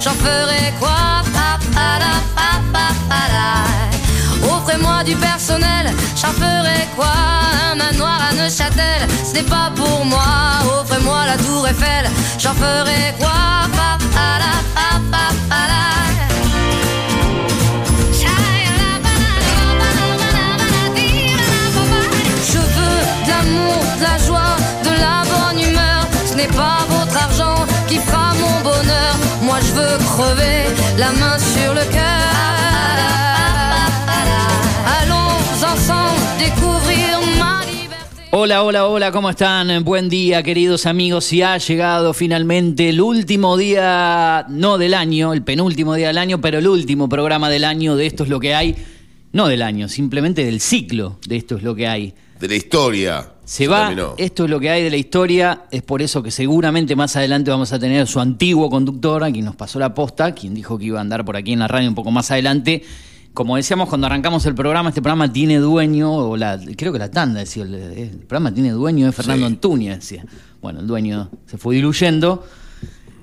j'en ferai quoi? Offrez-moi du personnel, j'en ferai quoi? Un manoir à Neuchâtel, ce n'est pas pour moi. Offrez-moi la tour Eiffel, j'en ferai quoi? Je veux de l'amour, de la joie, de la bonne humeur. Ce n'est pas la main sur le cœur. Allons ensemble découvrir. Hola, hola, hola, ¿cómo están? Buen día, queridos amigos. Y ha llegado finalmente el último día, no del año, el penúltimo día del año, pero el último programa del año de Esto es lo que hay. No del año, simplemente del ciclo de Esto es lo que hay. De la historia. Se va, terminó. esto es lo que hay de la historia, es por eso que seguramente más adelante vamos a tener a su antiguo conductor, a quien nos pasó la posta, quien dijo que iba a andar por aquí en la radio un poco más adelante. Como decíamos cuando arrancamos el programa, este programa tiene dueño, o la, creo que la tanda decía, el, el programa tiene dueño, es Fernando Sí. Antuña, decía. Bueno, el dueño se fue diluyendo,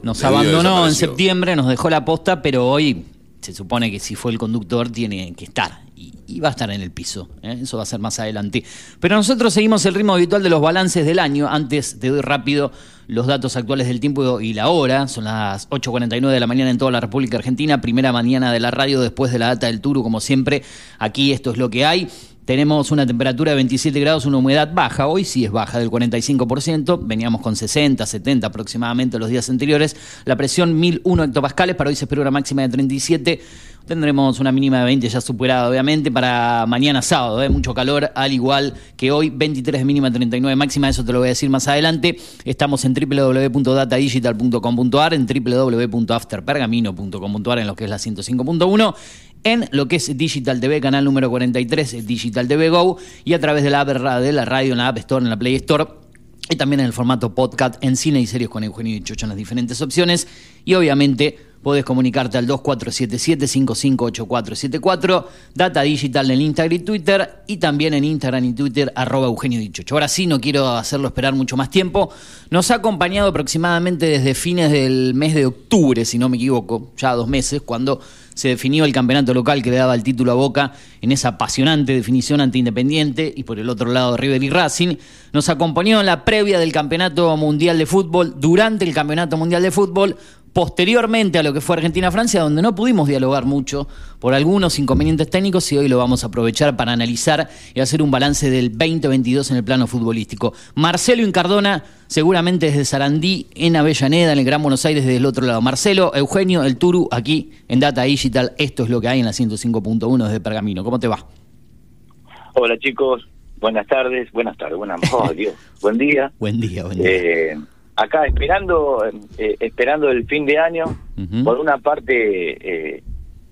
nos abandonó en septiembre, nos dejó la posta, pero hoy se supone que si fue el conductor tiene que estar. Y, va a estar en el piso. ¿eh? Eso va a ser más adelante. Pero nosotros seguimos el ritmo habitual de los balances del año. Antes te doy rápido los datos actuales del tiempo y la hora. Son las 8.49 de la mañana en toda la República Argentina. Primera mañana de la radio después de la data del Turu, como siempre. Aquí esto es lo que hay. Tenemos una temperatura de 27 grados, una humedad baja. Hoy sí es baja, del 45%. Veníamos con 60, 70 aproximadamente los días anteriores. La presión 1001 hectopascales. Para hoy se espera una máxima de 37. Tendremos una mínima de 20 ya superada, obviamente, para mañana sábado. ¿eh? Mucho calor, al igual que hoy. 23 de mínima, 39 de máxima. Eso te lo voy a decir más adelante. Estamos en www.datadigital.com.ar, en www.afterpergamino.com.ar, en lo que es la 105.1 en lo que es Digital TV, canal número 43, Digital TV Go, y a través de la app de la radio, en la App Store, en la Play Store, y también en el formato podcast en cine y series con Eugenio y Chocho en las diferentes opciones. Y obviamente podés comunicarte al 2477-558474, Data Digital en Instagram y Twitter, y también en Instagram y Twitter, arroba Eugenio Dichocho. Ahora sí, no quiero hacerlo esperar mucho más tiempo. Nos ha acompañado aproximadamente desde fines del mes de octubre, si no me equivoco, ya dos meses, cuando se definió el campeonato local que le daba el título a Boca en esa apasionante definición ante Independiente y por el otro lado River y Racing. Nos acompañó en la previa del Campeonato Mundial de Fútbol, durante el Campeonato Mundial de Fútbol, posteriormente a lo que fue Argentina-Francia, donde no pudimos dialogar mucho por algunos inconvenientes técnicos y hoy lo vamos a aprovechar para analizar y hacer un balance del 2022 en el plano futbolístico. Marcelo Incardona, seguramente desde Sarandí, en Avellaneda, en el Gran Buenos Aires, desde el otro lado. Marcelo, Eugenio, el Turu, aquí en Data Digital. Esto es lo que hay en la 105.1 desde Pergamino. ¿Cómo te va? Hola chicos, buenas tardes, buenas tardes, buenas, oh, Dios, buen día. Buen día, buen día. Eh, acá esperando, eh, esperando el fin de año, por una parte eh,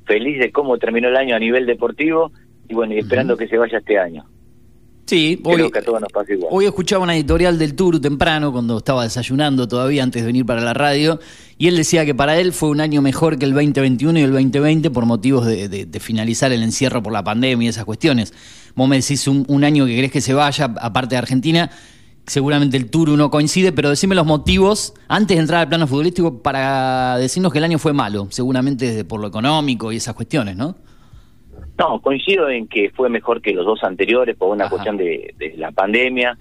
feliz de cómo terminó el año a nivel deportivo y bueno, y esperando que se vaya este año. Sí, Creo hoy, que a todos nos pasa igual. hoy escuchaba una editorial del Turu temprano, cuando estaba desayunando todavía antes de venir para la radio, y él decía que para él fue un año mejor que el 2021 y el 2020 por motivos de, de- de finalizar el encierro por la pandemia y esas cuestiones. Vos me decís un, un año que crees que se vaya, aparte de Argentina, seguramente el Turu no coincide, pero decime los motivos, antes de entrar al plano futbolístico, para decirnos que el año fue malo, seguramente desde por lo económico y esas cuestiones, ¿no? No, coincido en que fue mejor que los dos anteriores por una Ajá. cuestión de, de la pandemia,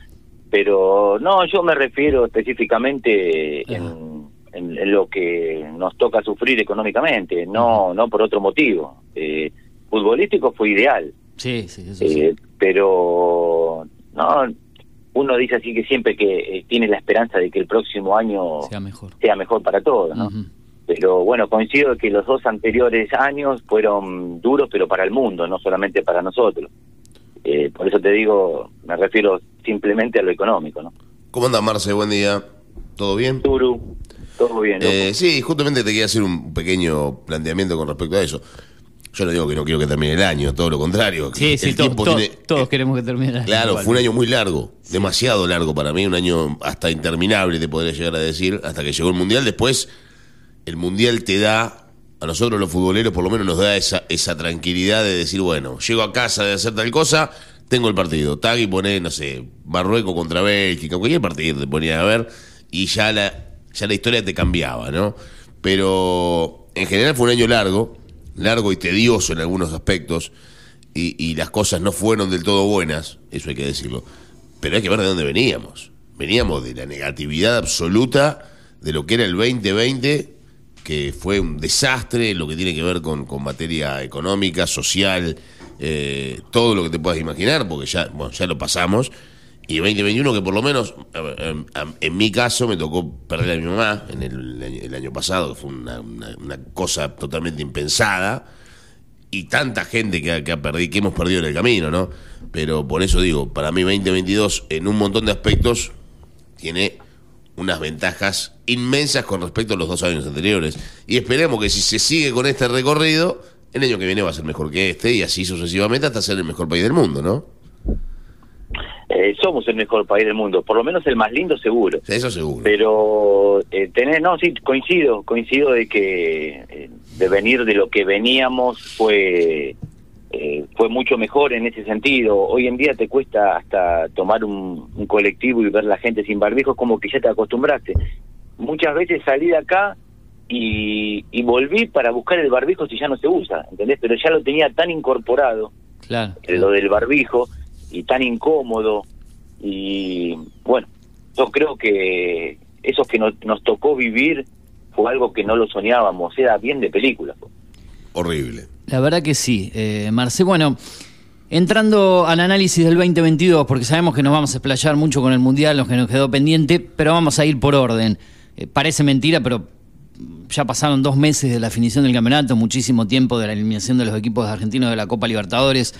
pero no, yo me refiero específicamente en, en- en lo que nos toca sufrir económicamente, no no por otro motivo. Eh, futbolístico fue ideal, Sí, sí, eso sí. eh, pero no, uno dice así que siempre que eh, tiene la esperanza de que el próximo año sea mejor. sea mejor para todos, ¿no? Pero bueno, coincido que los dos anteriores años fueron duros, pero para el mundo, no solamente para nosotros. Eh, por eso te digo, me refiero simplemente a lo económico, ¿no? ¿Cómo anda Marce? Buen día. ¿Todo bien? Turu, todo bien. Eh, sí, justamente te quería hacer un pequeño planteamiento con respecto a eso. Yo no digo que no quiero que termine el año, todo lo contrario. Sí, sí, el to- tiempo to- tiene- todos eh, queremos que termine. el año Claro, igual. fue un año muy largo, demasiado largo para mí, un año hasta interminable, te podría llegar a decir, hasta que llegó el Mundial. Después, el Mundial te da, a nosotros los futboleros por lo menos nos da esa, esa tranquilidad de decir, bueno, llego a casa de hacer tal cosa, tengo el partido. Tag y poné, no sé, Marruecos contra Bélgica, cualquier partido te ponía a ver, y ya la, ya la historia te cambiaba, ¿no? Pero en general fue un año largo, largo y tedioso en algunos aspectos, y, las cosas no fueron del todo buenas, eso hay que decirlo. Pero hay que ver de dónde veníamos. Veníamos de la negatividad absoluta de lo que era el 2020, que fue un desastre, lo que tiene que ver con, con materia económica, social, eh, todo lo que te puedas imaginar, porque ya, bueno, ya lo pasamos. Y 2021 que por lo menos, en, en mi caso, me tocó perder a mi mamá en el, año- pasado, que fue una, cosa totalmente impensada. Y tanta gente que, que, ha perdido, que hemos perdido en el camino, ¿no? Pero por eso digo, para mí 2022 en un montón de aspectos tiene unas ventajas inmensas con respecto a los dos años anteriores. Y esperemos que si se sigue con este recorrido, el año que viene va a ser mejor que este y así sucesivamente hasta ser el mejor país del mundo, ¿no? Eh, somos el mejor país del mundo, por lo menos el más lindo seguro. Eso seguro. Pero eh, tener, no, sí, coincido, coincido de que eh, de venir de lo que veníamos fue eh, fue mucho mejor en ese sentido. Hoy en día te cuesta hasta tomar un, un colectivo y ver la gente sin barbijo, como que ya te acostumbraste. Muchas veces salí de acá y, y volví para buscar el barbijo si ya no se usa, ¿entendés? Pero ya lo tenía tan incorporado Claro. eh, lo del barbijo y tan incómodo y bueno yo creo que eso que nos, nos tocó vivir fue algo que no lo soñábamos era bien de película Horrible. La verdad que sí, eh, Marce. Bueno, entrando al análisis del 2022, porque sabemos que nos vamos a explayar mucho con el Mundial, lo que nos quedó pendiente, pero vamos a ir por orden. Eh, parece mentira, pero ya pasaron dos meses de la definición del campeonato, muchísimo tiempo de la eliminación de los equipos argentinos de la Copa Libertadores.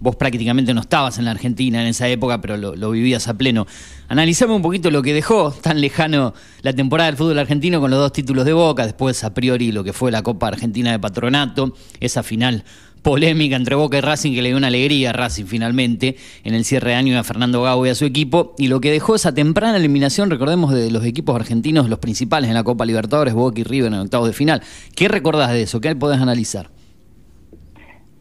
Vos prácticamente no estabas en la Argentina en esa época, pero lo, vivías a pleno. Analizame un poquito lo que dejó tan lejano la temporada del fútbol argentino con los dos títulos de Boca, después a priori lo que fue la Copa Argentina de Patronato, esa final polémica entre Boca y Racing que le dio una alegría a Racing finalmente en el cierre de año a Fernando Gago y a su equipo y lo que dejó esa temprana eliminación, recordemos, de los equipos argentinos, los principales en la Copa Libertadores, Boca y River en octavos de final. ¿Qué recordás de eso? ¿Qué podés analizar?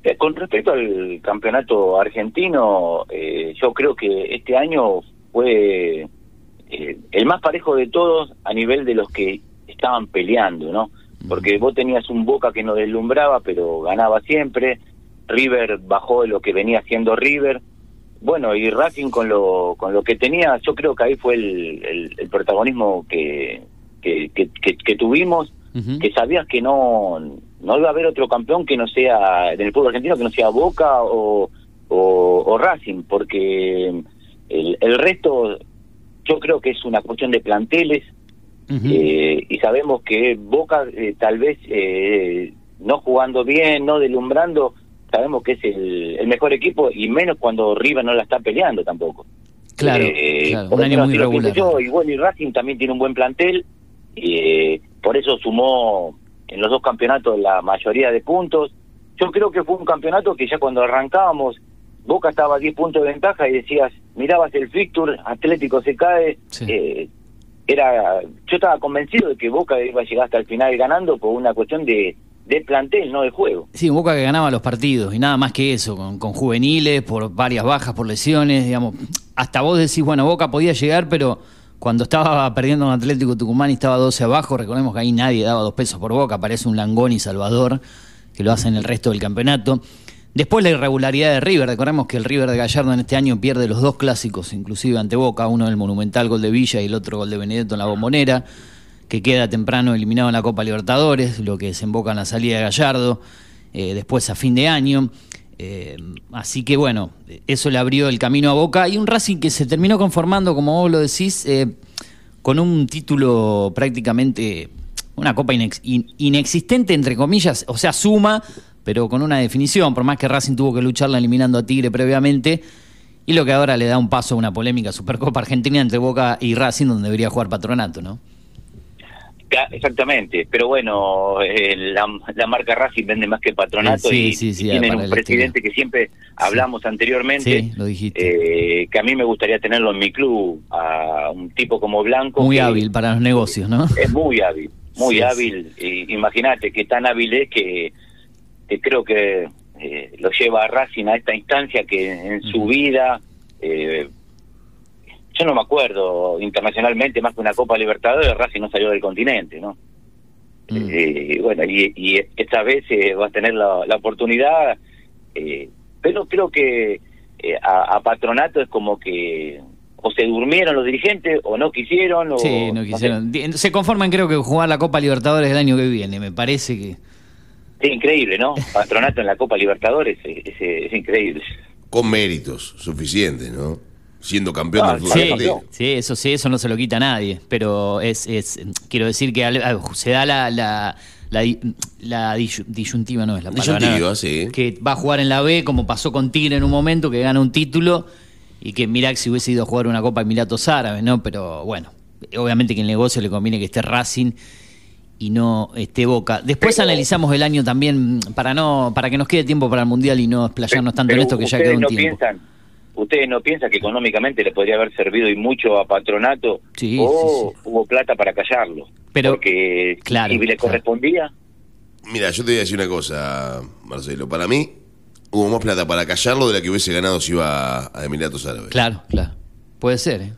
Eh, con respecto al campeonato argentino eh, yo creo que este año fue eh, el más parejo de todos a nivel de los que estaban peleando no porque vos tenías un Boca que no deslumbraba pero ganaba siempre. River bajó de lo que venía haciendo River. Bueno y Racing con lo con lo que tenía yo creo que ahí fue el, el, el protagonismo que que, que, que, que tuvimos que sabías que no no iba a haber otro campeón que no sea en el fútbol argentino que no sea Boca o, o, o Racing porque el, el resto yo creo que es una cuestión de planteles Eh, y sabemos que Boca eh, tal vez eh, no jugando bien, no deslumbrando, sabemos que es el, el mejor equipo y menos cuando River no la está peleando tampoco. Claro, Eh, claro, un año muy regular. yo, y bueno, y Racing también tiene un buen plantel, y eh, por eso sumó en los dos campeonatos la mayoría de puntos. Yo creo que fue un campeonato que ya cuando arrancábamos, Boca estaba a 10 puntos de ventaja y decías, mirabas el fixture, Atlético se cae, Sí. eh, era yo estaba convencido de que Boca iba a llegar hasta el final ganando por una cuestión de, de plantel, no de juego. Sí, un Boca que ganaba los partidos y nada más que eso, con, con juveniles, por varias bajas, por lesiones, digamos. Hasta vos decís, bueno, Boca podía llegar, pero cuando estaba perdiendo en Atlético Tucumán y estaba 12 abajo, recordemos que ahí nadie daba dos pesos por Boca, aparece un Langón y Salvador, que lo hacen el resto del campeonato. Después la irregularidad de River, recordemos que el River de Gallardo en este año pierde los dos clásicos, inclusive ante Boca, uno el monumental gol de Villa y el otro gol de Benedetto en la bombonera que queda temprano eliminado en la Copa Libertadores, lo que desemboca en la salida de Gallardo, eh, después a fin de año. Eh, así que bueno, eso le abrió el camino a Boca y un Racing que se terminó conformando, como vos lo decís, eh, con un título prácticamente, una copa inex- in- inexistente, entre comillas, o sea, suma, pero con una definición, por más que Racing tuvo que lucharla eliminando a Tigre previamente, y lo que ahora le da un paso a una polémica Supercopa Argentina entre Boca y Racing, donde debería jugar Patronato, ¿no? Exactamente, pero bueno, eh, la, la marca Racing vende más que el patronato Sí, y, sí, sí, y tienen un presidente que siempre hablamos anteriormente, Sí, lo dijiste. eh, que a mí me gustaría tenerlo en mi club, a un tipo como Blanco. Muy que hábil para los negocios, ¿no? Es muy hábil, muy hábil. y Imagínate que tan hábil es que, que creo que eh, lo lleva a Racing a esta instancia que en su vida... eh, yo no me acuerdo internacionalmente más que una Copa Libertadores, Racing no salió del continente, ¿no? Mm. Eh, bueno, y, y esta vez eh, va a tener la, la oportunidad, eh, pero creo que a, a Patronato es como que o se durmieron los dirigentes o no quisieron. O, Sí, no quisieron. Se conforman creo que jugar la Copa Libertadores el año que viene, me parece que... Sí, increíble, ¿no? Patronato en la Copa Libertadores es, es- es increíble. Con méritos suficientes, ¿no? Siendo campeón Ah, del fútbol Sí, campeón. sí, eso sí, eso no se lo quita a nadie, pero es, es quiero decir que al- al- se da la, la, la, di- la disyun- disyuntiva, no es la palabra, Disyuntiva, sí. Que va a jugar en la B, como pasó con Tigre en un momento, que gana un título, y que mira si hubiese ido a jugar una Copa Emiratos Árabes, ¿no? Pero bueno, obviamente que el negocio le conviene que esté Racing y no esté Boca. Después Pero- analizamos el año también, para no para que nos quede tiempo para el Mundial y no explayarnos tanto en esto que ya quedó un no tiempo. piensan, ustedes no piensan que económicamente le podría haber servido y mucho a Patronato Sí, o sí, hubo plata para callarlo. Pero- porque claro, si le correspondía, Mira, yo te voy a decir una cosa, Marcelo. Para mí, hubo más plata para callarlo de la que hubiese ganado si iba a Emiratos Árabes. Claro, claro. Puede ser, ¿eh?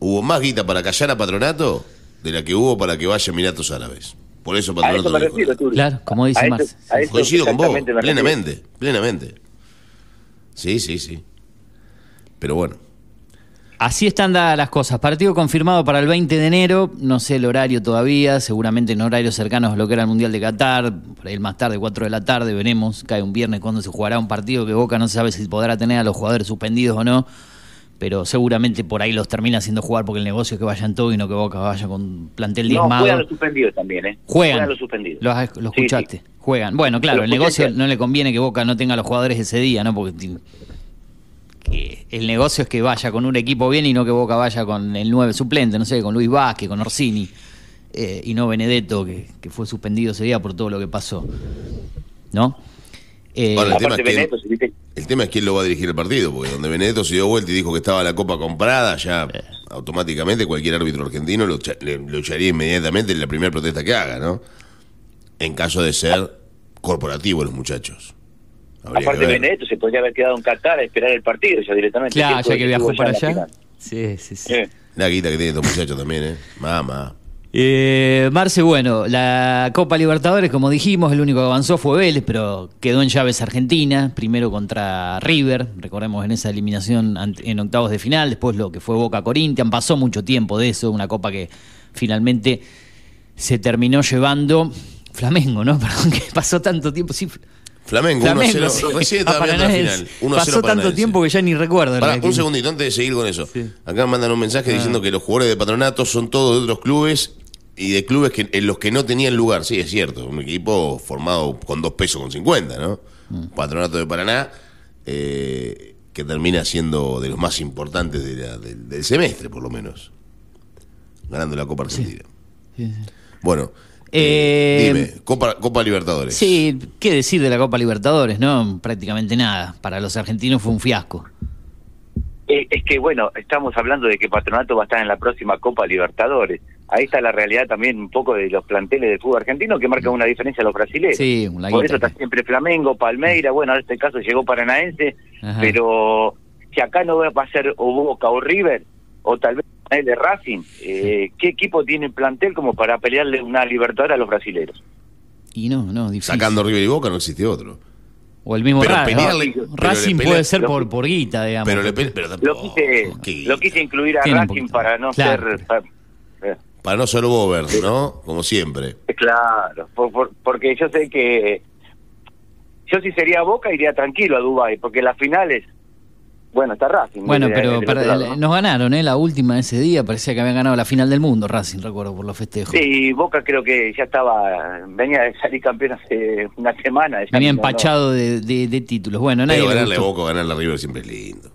Hubo más guita para callar a Patronato de la que hubo para que vaya a Emiratos Árabes. Por eso a Patronato eso me no dijo refiero. Claro, como dice A a eso Coincido con vos, plenamente, plenamente. Sí, sí, sí. Pero bueno, Así están dadas las cosas. Partido confirmado para el 20 de enero. No sé el horario todavía. Seguramente en horarios cercanos a lo que era el Mundial de Qatar. Por ahí más tarde, 4 de la tarde. Veremos. Cae un viernes cuando se jugará un partido que Boca no se sabe si podrá tener a los jugadores suspendidos o no. Pero seguramente por ahí los termina haciendo jugar porque el negocio es que vayan todos y no que Boca vaya con plantel No, diezmado. juegan los suspendidos también, ¿eh? Juegan. los suspendidos. Lo, has- lo escuchaste. sí. Juegan. Bueno, claro, el negocio no le conviene que Boca no tenga a los jugadores ese día, ¿no? Porque que el negocio es que vaya con un equipo bien y no que Boca vaya con el 9 suplente, no sé, con Luis Vázquez, con Orsini, eh, y no Benedetto, que, que fue suspendido ese día por todo lo que pasó. ¿No? Eh, Ahora, el tema es que- Benedetto, si viste- el tema es quién lo va a dirigir el partido, porque donde Benedetto se dio vuelta y dijo que estaba la copa comprada, ya automáticamente cualquier árbitro argentino lo, lo echaría inmediatamente en la primera protesta que haga, ¿no? En caso de ser corporativo los muchachos. Habría aparte. Benedetto se podría haber quedado en Qatar a esperar el partido ya directamente. claro, ya que viajó para allá. Sí, sí, sí. Eh, La guita que tienen estos muchachos también, ¿eh? Mamá. Eh, Marce, bueno, la Copa Libertadores, como dijimos, el único que avanzó fue Vélez, pero quedó en llaves Argentina, primero contra River, recordemos en esa eliminación en octavos de final, después lo que fue Boca Corinthians, pasó mucho tiempo de eso, una copa que finalmente se terminó llevando Flamengo, ¿no? Perdón, que pasó tanto tiempo, sí. Flamengo, Flamengo, 1-0. sí. Recién A estaba viendo la Paranaense. final. 1-0 Pasó tanto tiempo que ya ni recuerdo. Que- un segundito antes de seguir con eso. Sí. Acá mandan un mensaje diciendo que los jugadores de patronato son todos de otros clubes y de clubes que, en los que no tenían lugar. Sí, es cierto. Un equipo formado con dos pesos con 50, ¿no? Patronato de Paraná, eh, que termina siendo de los más importantes de la- del, del semestre, por lo menos. Ganando la Copa Argentina. Sí, sí. Bueno, Eh, eh, dime, Copa, Copa Libertadores. Sí, qué decir de la Copa Libertadores, ¿no? Prácticamente nada. Para los argentinos fue un fiasco. eh, es que, bueno, estamos hablando de que Patronato va a estar en la próxima Copa Libertadores. Ahí está la realidad también un poco de los planteles del fútbol argentino que marcan una diferencia a los brasileños. Sí, un Por eso está siempre Flamengo, Palmeira, bueno, en este caso llegó Paranaense, Ajá. pero si acá no va a ser o Boca o River, o tal vez el de Racing, eh, ¿qué equipo tiene plantel como para pelearle una Libertadores a los brasileros? Y no, no, difícil. Sacando River y Boca no existe otro. O el mismo Pero Ra- pelearle- Ra- pero Racing le puede pelea- ser lo- por, por guita, digamos. Pero, le pe- pero Lo tampoco- quise, qué lo quise incluir a Racing para no Claro. ser... eh, Para no ser Bober, ¿no? Como siempre. Claro, por- por- porque yo sé que yo si sería Boca iría tranquilo a Dubai, porque las finales, bueno, está Racing. Bueno, pero del para- otro lado, ¿no? nos ganaron, ¿eh? La última ese día, parecía que habían ganado la final del mundo, Racing, recuerdo, por los festejos. Sí, Boca creo que ya estaba, venía de salir campeón hace una semana. Venía no. empachado de, de- de títulos. Bueno, nadie Pero le ganarle a. Boca o ganarle a River siempre es lindo.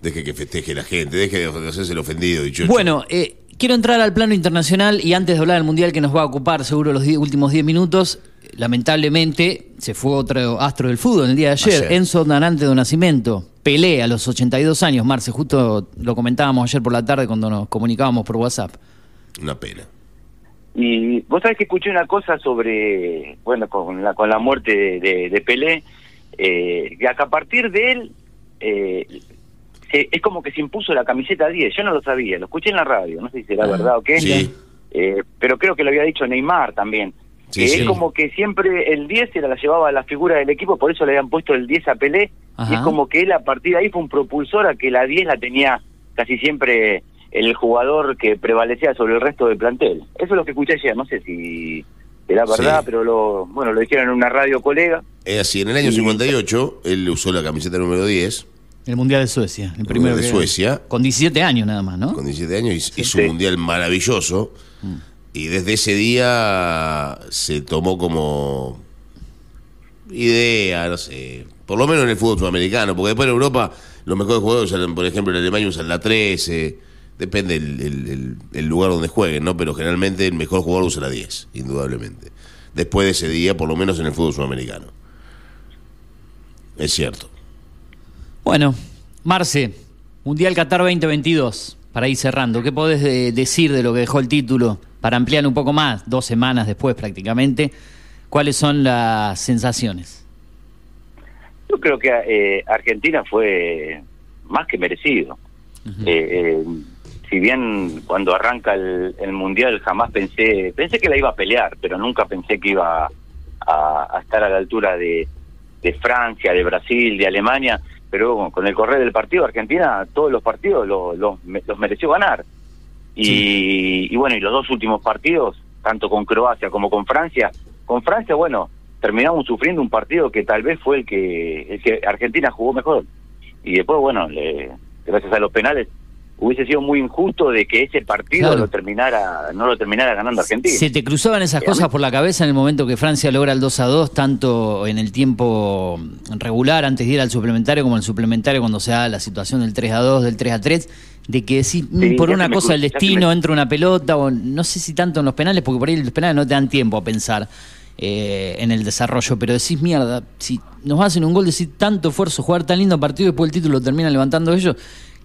Deje que festeje la gente, deje de hacerse el ofendido, dicho Bueno, eh, quiero entrar al plano internacional y antes de hablar del Mundial que nos va a ocupar seguro los últimos 10 minutos, lamentablemente se fue otro astro del fútbol el día de ayer, Ayer. Enzo Danante de Nacimiento. Pelé a los 82 años, Marce, justo lo comentábamos ayer por la tarde cuando nos comunicábamos por WhatsApp. Una pena. Y vos sabés que escuché una cosa sobre, bueno, con la, con la muerte de, de- de Pelé, eh, que a partir de él eh, se- es como que se impuso la camiseta 10. Yo no lo sabía, lo escuché en la radio, no sé si será Ah, verdad o qué. Sí. Eh, pero creo que lo había dicho Neymar también. Sí, que sí. Es como que siempre el 10 se la llevaba a la figura del equipo, por eso le habían puesto el 10 a Pelé. Ajá. Y es como que él a partir de ahí fue un propulsor a que la 10 la tenía casi siempre el jugador que prevalecía sobre el resto del plantel. Eso es lo que escuché ayer, no sé si era verdad, Sí. pero lo bueno lo dijeron en una radio colega. Es así, en el año Y- 58 él usó la camiseta número 10 El Mundial de Suecia, el primero de que- Suecia. Con 17 años nada más, ¿no? con 17 años hizo Sí. un mundial maravilloso y desde ese día se tomó como idea, no sé, por lo menos en el fútbol sudamericano, porque después en Europa los mejores jugadores usan, por ejemplo, en Alemania usan la 13, depende el, el- el- el lugar donde jueguen, ¿no? Pero generalmente el mejor jugador usa la 10, indudablemente. Después de ese día, por lo menos en el fútbol sudamericano. Es cierto. Bueno, Marce, Mundial Qatar 2022, para ir cerrando, ¿qué podés de- decir de lo que dejó el título? Para ampliar un poco más, dos semanas después prácticamente, ¿cuáles son las sensaciones? Yo creo que eh, Argentina fue más que merecido. Eh, eh, si bien cuando arranca el, el mundial jamás pensé, pensé que la iba a pelear, pero nunca pensé que iba a, a estar a la altura de, de Francia, de Brasil, de Alemania. Pero con el correr del partido, Argentina todos los partidos lo- lo- me- los mereció ganar. Y, y bueno, y los dos últimos partidos, tanto con Croacia como con Francia, con Francia, bueno, terminamos sufriendo un partido que tal vez fue el que, el que Argentina jugó mejor. Y después, bueno, le- gracias a los penales, hubiese sido muy injusto de que ese partido Claro. lo terminara, no lo terminara ganando Argentina. ¿Se te cruzaban esas a cosas por la cabeza en el momento que Francia logra el 2 a 2, tanto en el tiempo regular antes de ir al suplementario como en el suplementario cuando se da la situación del 3 a 2, del 3 a 3, de que decís, mm, Sí, por ya una cosa se destino me- entra una pelota, o no sé si tanto en los penales, porque por ahí los penales no te dan tiempo a pensar eh, en el desarrollo, pero decís, mierda, si nos hacen un gol, decís tanto esfuerzo, jugar tan lindo partido y después el título lo terminan levantando ellos,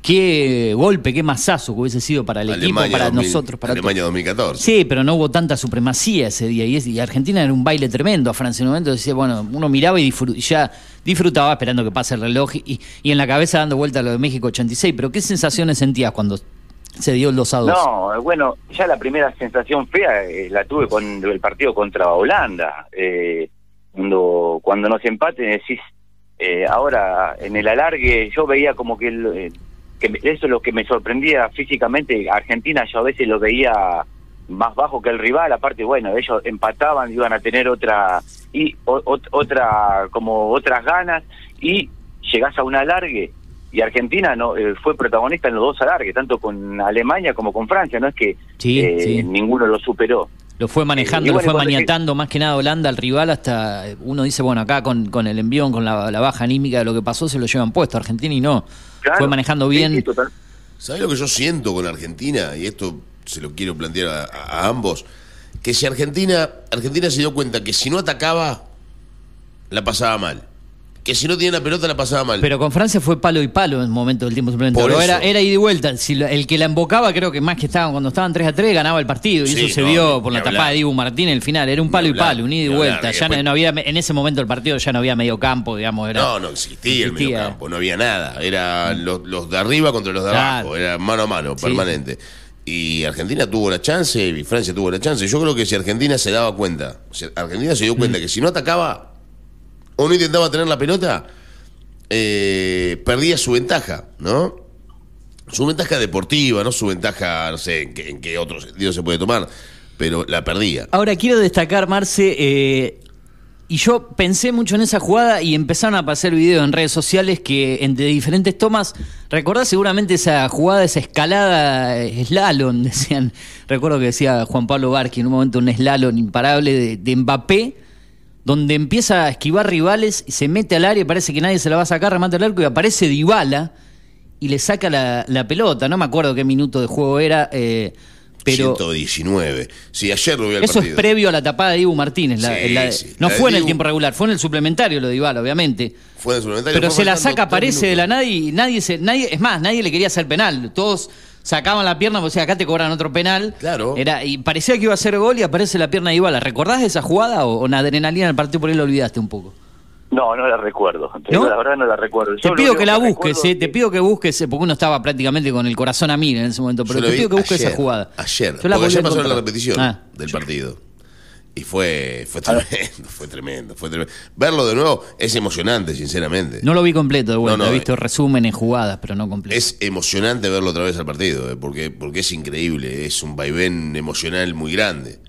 qué golpe, qué masazo que hubiese sido para el equipo, para 2000 nosotros, para. Alemania 2014. Sí, pero no hubo tanta supremacía ese día. Y, es- y Argentina era un baile tremendo a Francia en un momento. Decía, bueno, uno miraba y, ya disfrutaba esperando que pase el reloj y, y en la cabeza dando vuelta a lo de México 86. Pero ¿qué sensaciones sentías cuando se dio el 2 a 2? No, bueno, ya la primera sensación fea eh, la tuve con el partido contra Holanda. Eh, cuando, cuando nos empaten decís, eh, ahora en el alargue yo veía como que, el, eh, que eso es lo que me sorprendía físicamente. Argentina yo a veces lo veía más bajo que el rival, aparte bueno, ellos empataban, iban a tener otra y o- otra como otras ganas y llegás a un alargue y Argentina no eh, fue protagonista en los dos alargues, tanto con Alemania como con Francia, no es que Sí, eh, sí. ninguno lo superó. Lo fue manejando, Y lo fue maniatando más que nada Holanda al rival hasta eh, uno dice, bueno, acá con, con el envión, con la, la baja anímica de lo que pasó, se lo llevan puesto. Argentina y no. Claro. Fue manejando bien. sí, total. ¿Sabes lo que yo siento con Argentina? Y esto se lo quiero plantear a, a ambos. Que si Argentina, Argentina se dio cuenta que si no atacaba, la pasaba mal. Que si no tenía la pelota, la pasaba mal. Pero con Francia fue palo y palo en el momento del tiempo suplementario. Era, era ida y vuelta. Si lo- el que la embocaba, creo que más que estaban cuando estaban 3 a 3, ganaba el partido. Y Sí, eso se no, vio por la tapada de Dibu Martín en el final. Era un palo y palo, un ida y hablar. vuelta. Ya no, después- no había, en ese momento del partido ya no había medio campo, digamos. Era, no, no existía, el existía. mediocampo, no había nada. Era los, los de arriba contra los de Claro. abajo, era mano a mano, Sí. permanente. Y Argentina tuvo la chance y Francia tuvo la chance. Yo creo que si Argentina se daba cuenta, Argentina se dio Mm. cuenta que si no atacaba o no intentaba tener la pelota, eh, perdía su ventaja, ¿no? Su ventaja deportiva, no su ventaja, no sé, en qué, en qué otro sentido se puede tomar, pero la perdía. Ahora quiero destacar, Marce, eh, y yo pensé mucho en esa jugada y empezaron a aparecer videos en redes sociales que entre diferentes tomas, recordás seguramente esa jugada, esa escalada eh, slalom, decían, recuerdo que decía Juan Pablo Barqui en un momento un slalom imparable de Mbappé, donde empieza a esquivar rivales y se mete al área, parece que nadie se la va a sacar, remata el arco y aparece Dybala y le saca la, la pelota, no me acuerdo qué minuto de juego era, eh, pero... 119. Sí, ayer lo vi al Eso partido. es previo a la tapada de Dibu Martínez. la- Sí, la- sí. no fue en el tiempo regular, fue en el suplementario lo de Ibala, obviamente. Fue en el suplementario, Pero se la saca, aparece de la y nadie se, nadie, es más, nadie le quería hacer penal. Todos sacaban la pierna, o sea, acá te cobran otro penal. Claro. Era, y parecía que iba a ser gol y aparece la pierna de Ibala. ¿Recordás de esa jugada o, o en la adrenalina del partido por ahí lo olvidaste un poco? No, no la recuerdo. ¿No? La verdad no la recuerdo. Te Yo pido que la busques, es eh, te que- pido que busques, eh, porque uno estaba prácticamente con el corazón a mil en ese momento, pero Yo te pido que busques ayer, esa jugada. Ayer, Yo la porque ayer pasó la repetición Ah, del partido. Y fue, fue tremendo, fue tremendo, fue tremendo. Verlo de nuevo es emocionante, sinceramente. no lo vi completo de vuelta, No, no, he visto eh. resúmenes, jugadas, pero no completo. Es emocionante verlo otra vez al partido, eh, porque, porque es increíble, es un vaivén emocional muy grande.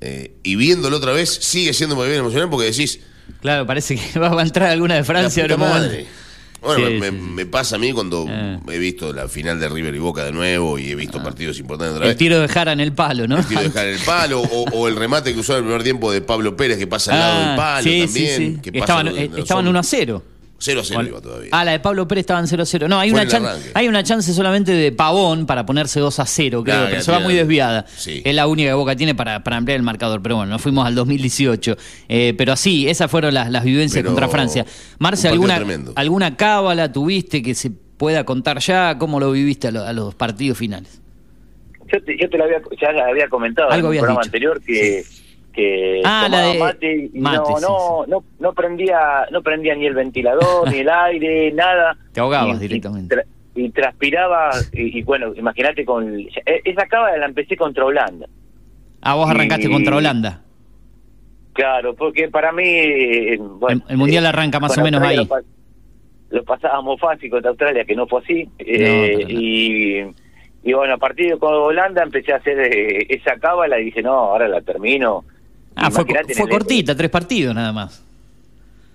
Eh, y viéndolo otra vez, sigue siendo un vaivén emocional porque decís, Claro, parece que va a entrar alguna de Francia la puta madre. Bueno, Sí, me, sí, me- sí. me pasa a mí cuando Ah. he visto la final de River y Boca de nuevo y he visto partidos importantes otra El vez. tiro de Jara en el palo, ¿no? El tiro de dejar el palo o, o el remate que usó en el primer tiempo de Pablo Pérez que pasa al lado del palo Ah, sí, también. sí, sí. que pasa Estaban, en eh, los estaban hombros. 1 a 0. 0 a 0 iba todavía. Ah, la de Pablo Pérez estaban 0-0. No, hay Fue una, en el chan- arranque. hay una chance solamente de Pavón para ponerse 2 a 0, creo, Claro, pero se va tiene- muy desviada. sí. Es la única que Boca tiene para, para ampliar el marcador. Pero bueno, nos fuimos al 2018. Eh, pero así, esas fueron las, las vivencias Pero contra Francia. Marce, un partido ¿alguna, tremendo. ¿alguna cábala tuviste que se pueda contar ya? ¿Cómo lo viviste a, lo- a los partidos finales? Yo te, yo te lo había, ya la había comentado Algo en habías un programa dicho. anterior que, que Ah, tomaba de mate y mate, no, sí, no, no, no prendía, no prendía ni el ventilador, ni el aire, nada. Te ahogabas Y- y directamente. tra- Y, transpiraba, y, y bueno, imagínate con... e- Esa cábala la empecé contra Holanda. Ah, vos arrancaste contra Holanda. Claro, porque para mí... eh, bueno, El- el Mundial eh, arranca más o menos Australia ahí. Lo, pa- lo pasábamos fácil contra Australia, que no fue así. eh, y, y bueno, a partir de con Holanda empecé a hacer eh, esa cábala y dije, no, ahora la termino. Ah, fue, fue cortita, tres partidos nada más.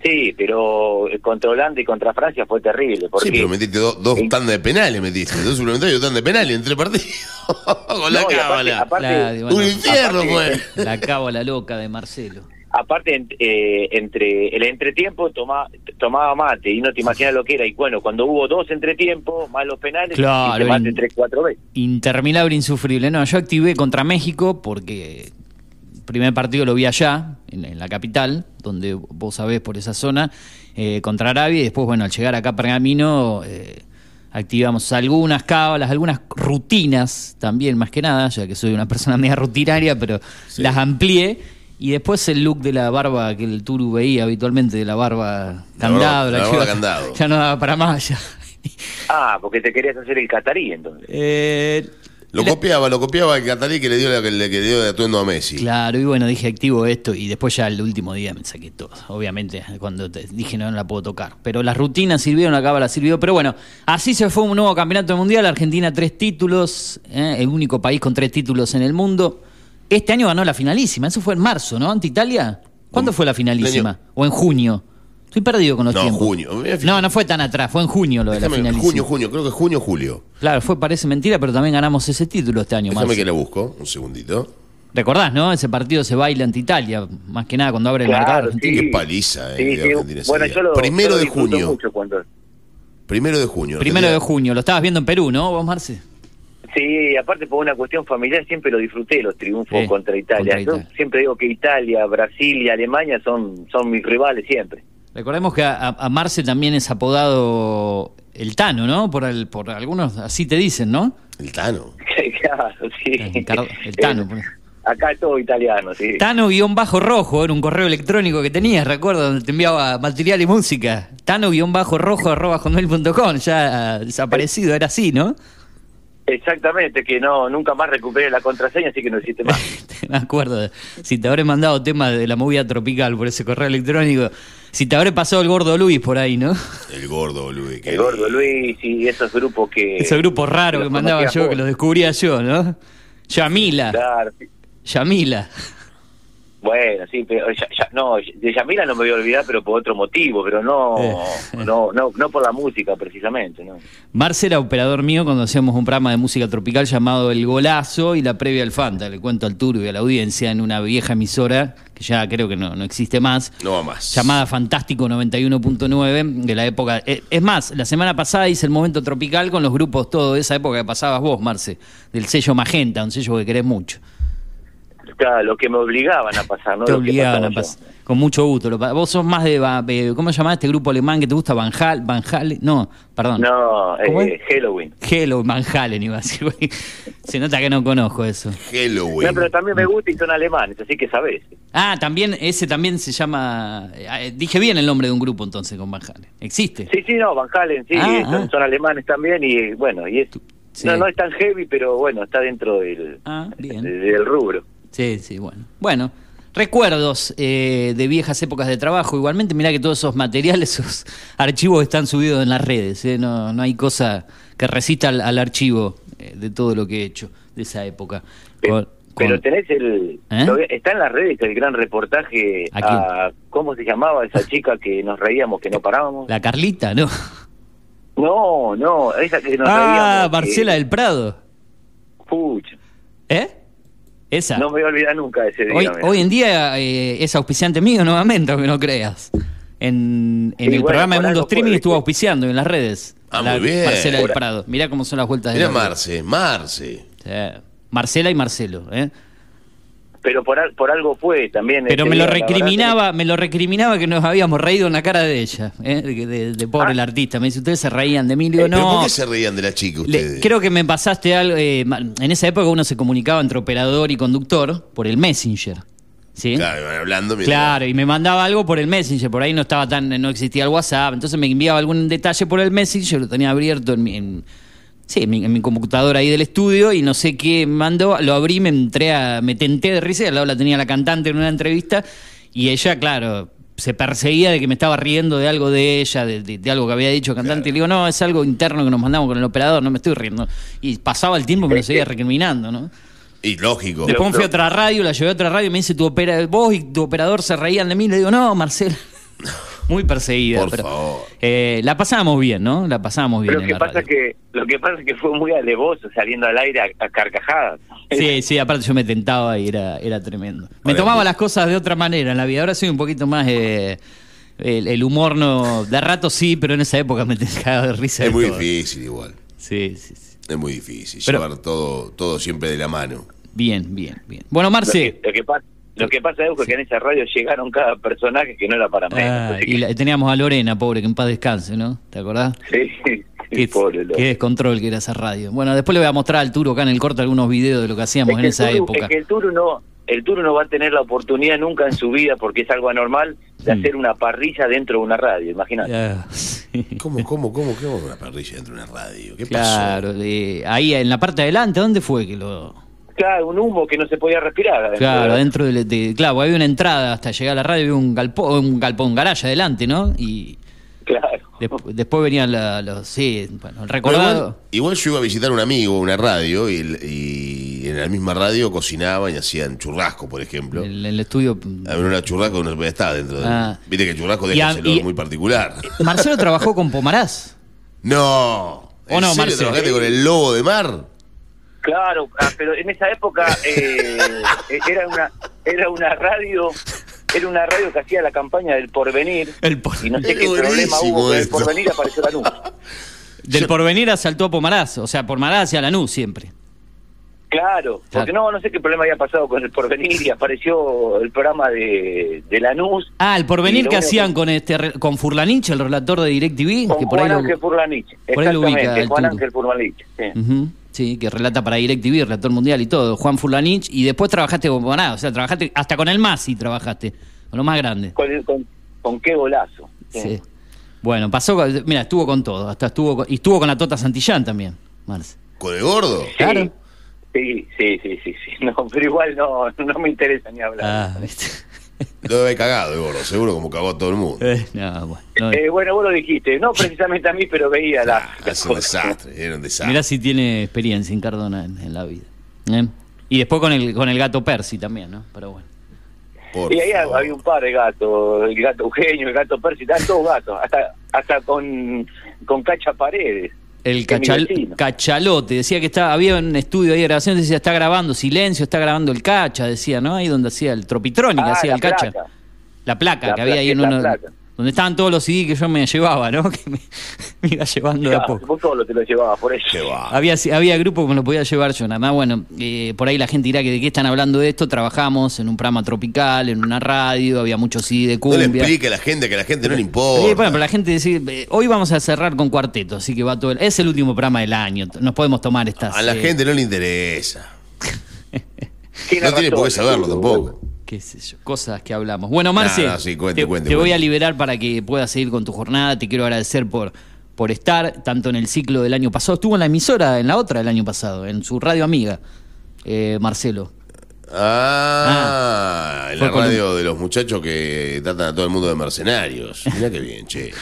Sí, pero eh, contra Holanda y contra Francia fue terrible. Porque Sí, pero metiste do- dos en- tandas de penales, metiste. Dos suplementarios y dos tandas de penales en tres partidos. Con la No, y aparte- cábala. aparte- La- bueno, Un infierno aparte- fue. La cábala loca de Marcelo. aparte eh, entre el entretiempo tomaba, tomaba mate y no te imaginas lo que era. Y bueno, cuando hubo dos entretiempos, más los penales, Claro, hice mate en- tres, cuatro veces. Interminable, insufrible. No, yo activé contra México porque primer partido lo vi allá, en, en la capital, donde vos sabés por esa zona, eh, contra Arabia. Y después, bueno, al llegar acá a Pergamino, eh, activamos algunas cábalas, algunas rutinas también, más que nada, ya que soy una persona media rutinaria, pero las amplié. Y después el look de la barba que el Turu veía habitualmente, de la barba candado, la que barba iba- candado. ya no daba para más. Ya. Ah, porque te querías hacer el catarí entonces. Eh, Lo copiaba, lo copiaba el catarí que le dio, la- que le, dio de atuendo a Messi. Claro, y bueno, dije activo esto y después ya el último día me saqué todo. Obviamente, cuando te dije no, no la puedo tocar. Pero las rutinas sirvieron, la cábala sirvió. Pero bueno, así se fue un nuevo campeonato mundial. Argentina tres títulos, ¿eh? el único país con tres títulos en el mundo. Este año ganó la finalísima, eso fue en marzo, ¿no? Ante Italia. ¿Cuándo fue la finalísima? ¿O en junio? Estoy perdido con los No, tiempos. junio. No, no fue tan atrás, fue en junio lo de la finalísima. junio, junio, creo que junio, julio. Claro, fue, parece mentira, pero también ganamos ese título este año. Déjame Marce. que le busco, un segundito. Recordás, ¿no? Ese partido se baila ante Italia, más que nada cuando abre el mercado sí. Qué paliza, eh, Sí, sí, Bueno, yo lo, Primero yo lo de junio. mucho cuando- Primero de junio. Primero de junio, lo estabas viendo en Perú, ¿no, vos, Marce? Sí, aparte por una cuestión familiar siempre lo disfruté los triunfos Sí, contra Italia. contra Yo Italia. siempre digo que Italia, Brasil y Alemania son son mis rivales siempre. Recordemos que a, a- Marce también es apodado el Tano, ¿no? Por, el, por algunos, así te dicen, ¿no? El Tano. claro, sí. El Tano, Eh, acá es todo italiano, sí. Tano guion bajo rojo, era un correo electrónico que tenías, recuerdo, donde te enviaba material y música. Tano guion bajo rojo arroba hotmail.com, ya desaparecido, era así, ¿no? Exactamente, que no nunca más recuperé la contraseña, así que no existe más. Me acuerdo. Si te habré mandado temas de la movida tropical por ese correo electrónico. Si te habré pasado el gordo Luis por ahí, ¿no? El gordo, Luis. qué El gordo Luis y esos grupos que... Ese grupo raro que mandaba yo, vos. que los descubría yo, ¿no? Yamila. Claro, sí. Yamila. Bueno, sí, pero ya- ya- no, de Yamila no me voy a olvidar, pero por otro motivo, pero no, Eh. no, no, no por la música precisamente, ¿no? Marce era operador mío cuando hacíamos un programa de música tropical llamado El Golazo y la previa al Fanta. Le cuento al Turbo y a la audiencia en una vieja emisora que ya creo que no, no existe más. No va más. llamada Fantástico 91.9 de la época. eh, Es más, la semana pasada hice el momento tropical con los grupos todo de esa época que pasabas vos, Marce, del sello Magenta, un sello que querés mucho. Claro, lo que me obligaban a pasar, ¿no? Te Lo que obligaban a pasar. Con mucho gusto. Lo Vos sos más de, ¿cómo se llama este grupo alemán que te gusta? Van Hal, Van Halen, no, perdón. No, ¿Cómo eh, Halloween. Hello, Van Halen iba a decir, güey. Se nota que no conozco eso. Halloween. No, pero también me gusta y son alemanes, así que sabés. Ah, también, ese también se llama, eh, dije bien el nombre de un grupo entonces con Van Halen. ¿Existe? Sí, sí, no, Van Halen, sí, Ah, son, ah. son alemanes también y bueno, y es, Sí. no, no es tan heavy, pero bueno, está dentro del, Ah, bien. de- del rubro. Sí, sí, bueno. Bueno, recuerdos eh, de viejas épocas de trabajo. Igualmente, mirá que todos esos materiales, esos archivos están subidos en las redes. ¿eh? No, no hay cosa que resista al, al archivo eh, de todo lo que he hecho de esa época. Con- Pero tenés el... ¿Eh? Está en las redes el gran reportaje ¿A. ¿Cómo se llamaba esa chica que nos reíamos, que no parábamos? La Carlita, ¿no? No, no, esa que nos Ah, reíamos. Marcela que- del Prado. Pucha, ¿Eh? Esa. no me voy a olvidar nunca de ese día. Hoy, hoy en día eh, es auspiciante mío nuevamente, aunque no creas. En, en Sí, el bueno, programa de Mundo Streaming estuvo auspiciando en las redes. Ah, La muy bien. Marcela del Prado. Mirá cómo son las vueltas de vida. Marce, Marce. Sí. Marcela y Marcelo, ¿eh? Pero por, al- por algo fue también. Pero me lo día, la verdad recriminaba, me lo recriminaba que nos habíamos reído en la cara de ella, ¿eh? de, de- de pobre Ah. el artista. Me dice, ustedes se reían de mí, digo, ¿Pero no. por qué se reían de la chica Le- ustedes? creo que me pasaste algo. eh, ma- en esa época uno se comunicaba entre operador y conductor por el Messenger. ¿Sí? Claro, hablando. Claro, y me mandaba algo por el Messenger, por ahí no estaba tan, no existía el WhatsApp, entonces me enviaba algún detalle por el Messenger, lo tenía abierto en mi, en- sí, en mi, en mi computadora ahí del estudio y no sé qué mandó, lo abrí, me entré a, me tenté de risa, y al lado la tenía la cantante en una entrevista y ella, claro, se perseguía de que me estaba riendo de algo de ella, de, de- de algo que había dicho el cantante, y le digo, no, es algo interno que nos mandamos con el operador, no me estoy riendo. Y pasaba el tiempo y me lo seguía recriminando, ¿no? Y lógico. Después fui a otra radio, la llevé a otra radio y me dice, tu opera vos y tu operador se reían de mí. Le digo, no, Marcela. Muy perseguida. Por pero, favor. eh, la pasábamos bien, ¿no? La pasábamos bien Lo en que la pasa radio. que lo que pasa es que fue muy alevoso saliendo al aire a, a carcajadas. Sí, sí, aparte yo me tentaba y era, era tremendo. Me tomaba las cosas de otra manera en la vida. Ahora soy un poquito más... eh, el, el humor no... De rato sí, pero en esa época me cagaba de risa. Es de muy todo. difícil igual. Sí, sí, sí. Es muy difícil. Pero- llevar todo, todo siempre de la mano. Bien, bien, bien. Bueno, Lo Marce... que, lo que pasa, lo que pasa es que en esa radio llegaron cada personaje que no era para menos. ah, y que- la- teníamos a Lorena, pobre, que en paz descanse, ¿no? ¿Te acordás? sí, sí, Qué, pobre qué descontrol que era esa radio. Bueno, después le voy a mostrar al Turo acá en el corte algunos videos de lo que hacíamos Es en que esa Turu- época. es que el Turu no, el Turu no va a tener la oportunidad nunca en su vida, porque es algo anormal, de Mm. hacer una parrilla dentro de una radio, imagínate. Ah, sí. ¿Cómo, cómo, cómo, cómo una parrilla dentro de una radio? ¿Qué Claro, de- ahí en la parte de adelante, ¿dónde fue que lo...? Claro, un humo que no se podía respirar. adentro Claro, de- dentro de, de- Claro, había una entrada hasta llegar a la radio, había un galpón, un galpón, un garaje adelante, ¿no? Y Claro. desp- después venían la- los... Sí, bueno, el recordado... Igual, igual yo iba a visitar a un amigo, una radio, y, en la misma radio cocinaban y hacían churrasco, por ejemplo. El, el estudio... Había una churrasco que no estaba dentro de. Ah. Viste que el churrasco deja ese olor muy particular. Marcelo trabajó con Pomarás. No. ¿En ¿O no, serio Marcelo? trabajaste con el lobo de mar? Claro, ah, pero en esa época eh, era una era una radio era una radio que hacía la campaña del porvenir El por- y no sé qué problema hubo con el porvenir apareció la luz. Del Yo- porvenir asaltó a Pomarás, o sea, Pomarás hacia Lanús siempre. Claro, porque no no sé qué problema había pasado con el porvenir y apareció el programa de, de Lanús Ah, el porvenir lo que hacían que- con este con Furlanich, el relator de DirecTV, con que por ahí Juan lo- Ángel Furlanich. por ahí lo ubica Exactamente, Juan. Ángel Furlanich. Sí. Sí, que relata para DirecTV, relator mundial y todo, Juan Furlanich, y después trabajaste con Pomarás, o sea, trabajaste hasta con el Masi trabajaste, con lo más grande. Con, con, con qué golazo. Sí. Sí. Bueno, pasó, con- mira, estuvo con todo, hasta estuvo con- y estuvo con la Tota Santillán también, Marce. ¿Con el gordo? Sí, Claro. Sí, sí, sí, sí, sí. No, pero igual no, no me interesa ni hablar. Ah, viste. Lo debe haber cagado seguro como cagó a todo el mundo. Eh, no, bueno, no. Eh, bueno, vos lo dijiste, no precisamente a mí, pero veía la. Ah, es un desastre, era un desastre. Mirá si tiene experiencia en Cardona en, en la vida. ¿eh? Y después con el, con el gato Percy también, ¿no? Pero bueno. Por Y ahí favor. había un par de gatos, el gato Eugenio, el gato Percy, estaban todos gatos, hasta hasta con, con Cacha Paredes. El cachal- cachalote, decía que estaba, había un estudio ahí de grabación, decía, está grabando silencio, está grabando el cacha, decía, ¿no? Ahí donde hacía el tropitrónica, Ah, hacía el cacha. La placa La que había ahí en uno. placa. Donde estaban todos los CD que yo me llevaba, ¿no? Que me, me iba llevando de a Claro, poco. vos solo te lo llevabas, por eso. Había, había grupos que me lo podía llevar yo, nada más. Bueno, eh, por ahí la gente dirá que de qué están hablando de esto. Trabajamos en un programa tropical, en una radio, había mucho CD de No cumbia. le explique a la gente que a la gente no le importa. Sí, bueno, pero la gente dice, eh, hoy vamos a cerrar con cuarteto, así que va todo el- Es el último programa del año, nos podemos tomar estas... A la eh, gente no le interesa. No tiene por qué saberlo tampoco. Qué sé yo, cosas que hablamos. Bueno, Marce, sí, cuente, te, cuente, te voy a liberar para que puedas seguir con tu jornada. Te quiero agradecer por, por estar, tanto en el ciclo del año pasado. Estuvo en la emisora, en la otra del año pasado, en su radio amiga, eh, Marcelo. Ah, en fue la radio de los muchachos que tratan a todo el mundo de mercenarios. Mirá qué bien, che.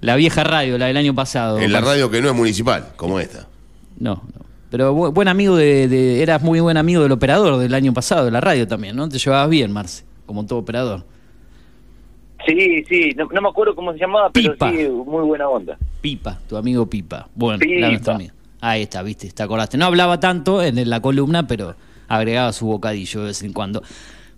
La vieja radio, la del año pasado. En la radio que no es municipal, como esta. No, no. Pero bu- buen amigo de, de- Eras muy buen amigo del operador del año pasado, de la radio también, ¿no? Te llevabas bien, Marce, como todo operador. Sí, sí, no, no me acuerdo cómo se llamaba, pero sí, muy buena onda. Pipa, tu amigo Pipa. Bueno, Pipa. la. Ahí está, viste, te acordaste. No hablaba tanto en la columna, pero agregaba su bocadillo de vez en cuando.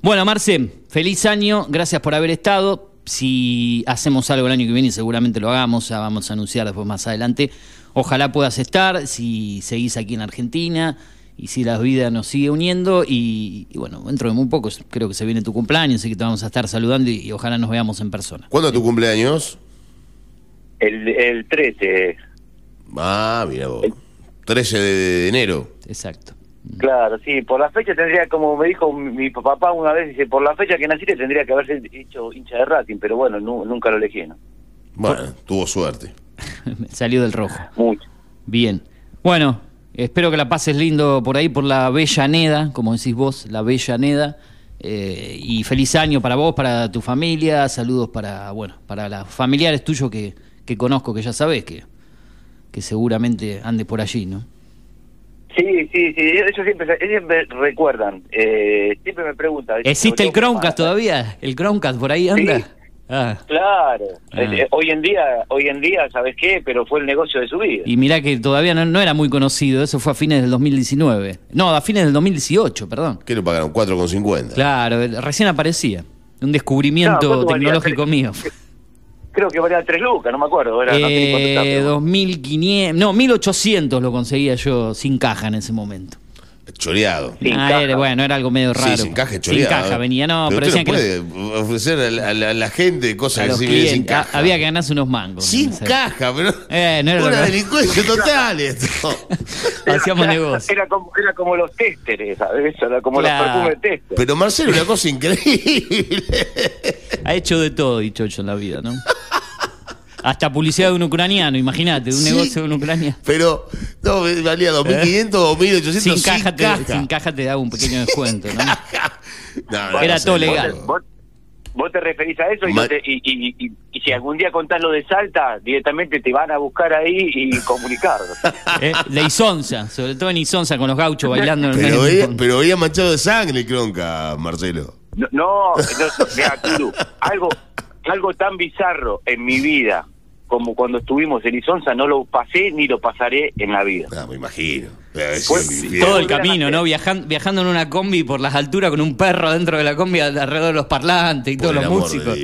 Bueno, Marce, feliz año, gracias por haber estado. Si hacemos algo el año que viene, seguramente lo hagamos, ya vamos a anunciar después más adelante. Ojalá puedas estar, si seguís aquí en Argentina y si la vida nos sigue uniendo. Y, y bueno, dentro de muy poco creo que se viene tu cumpleaños, así que te vamos a estar saludando y, y ojalá nos veamos en persona. ¿Cuándo es tu cumpleaños? El, el 13, Ah, mira vos. 13 de enero. Exacto. claro, sí, por la fecha tendría, como me dijo mi, mi papá una vez, dice, por la fecha que naciste tendría que haberse hecho hincha de Racing, pero bueno, nu- nunca lo elegí, ¿no? Bueno, tuvo suerte. Salió del rojo. Mucho. Bien. Bueno, espero que la pases lindo por ahí, por la Bella Neda, como decís vos, la Bella Neda. Eh, y feliz año para vos, para tu familia. Saludos para, bueno, para los familiares tuyos que, que conozco, que ya sabés que, que seguramente ande por allí, ¿no? Sí, sí, sí, ellos siempre, ellos siempre recuerdan, eh, siempre me preguntan. ¿Existe el hermana. todavía? ¿El Chromecast por ahí anda? Sí. Ah. Claro, Ah. Eh, hoy en día, hoy en día, ¿sabes qué? Pero fue el negocio de su vida. Y mirá que todavía no, no era muy conocido, eso fue a fines del 2019. No, a fines del 2018, perdón. ¿Qué le pagaron? 4,50. Claro, recién aparecía. Un descubrimiento Claro, ¿cuánto valía? tecnológico mío. Creo que valía tres lucas, no me acuerdo. Era, no Eh, pero- 2500, no, 1800 lo conseguía yo sin caja en ese momento. Choreado. Sin Ah, caja. era, bueno, era algo medio raro. Sí, sin caja Sin choreado. caja venía, no, pero, usted decían que no puede ofrecer a la, a la- a la gente cosas a que los se vienen sin caja. a- había que ganarse unos mangos. Sin ¿no? caja, pero. Eh, no era una delincuencia total esto. Hacíamos era, negocio. Era como, era como los testeres, ¿sabes? Era como Claro. los perfumes tester. Pero Marcelo, una cosa increíble. Ha hecho de todo, dicho en la vida, ¿no? Hasta publicidad de un ucraniano, imagínate, de un Sí. negocio de un ucraniano. Pero, no, valía 2.500 o 1.800 Sin sin caja, te, caja. sin caja te daba un pequeño descuento, ¿no? No, no, Era todo legal. Vos, vos te referís a eso y, Ma- te- y, y- y- y si algún día contás lo de Salta, directamente te van a buscar ahí y comunicar. Eh, De Isonza, sobre todo en Isonza con los gauchos bailando en el Pero, medio. pero veía manchado de sangre el cronca, Marcelo. No, no, no, mira, Turu, algo, algo tan bizarro en mi vida como cuando estuvimos en Isonza no lo pasé ni lo pasaré en la vida. Ah, me imagino. Pues, infierno. Todo el camino. ¿no? Viajando, viajando en una combi por las alturas con un perro dentro de la combi alrededor de los parlantes y Por todos el los amor de músicos.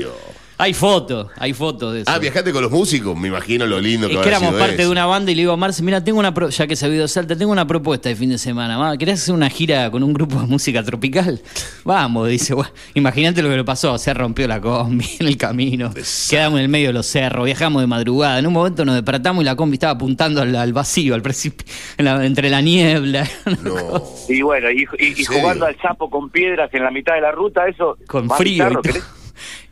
Hay fotos, hay fotos de eso. Ah, viajaste con los músicos, me imagino lo lindo que es que éramos sido parte eso. de una banda y le digo a Marce, mira, tengo una pro- ya que se ha ido Salta, tengo una propuesta de fin de semana. Ma, ¿Querés hacer una gira con un grupo de música tropical? Vamos, dice. Imagínate lo que le pasó, se rompió la combi en el camino. Quedamos en el medio de los cerros, viajamos de madrugada. En un momento nos despertamos y la combi estaba apuntando al, al vacío, al precipicio, en la- entre la niebla. No. Y bueno, y, jugando al sapo con piedras en la mitad de la ruta, eso... con frío y. ¿querés?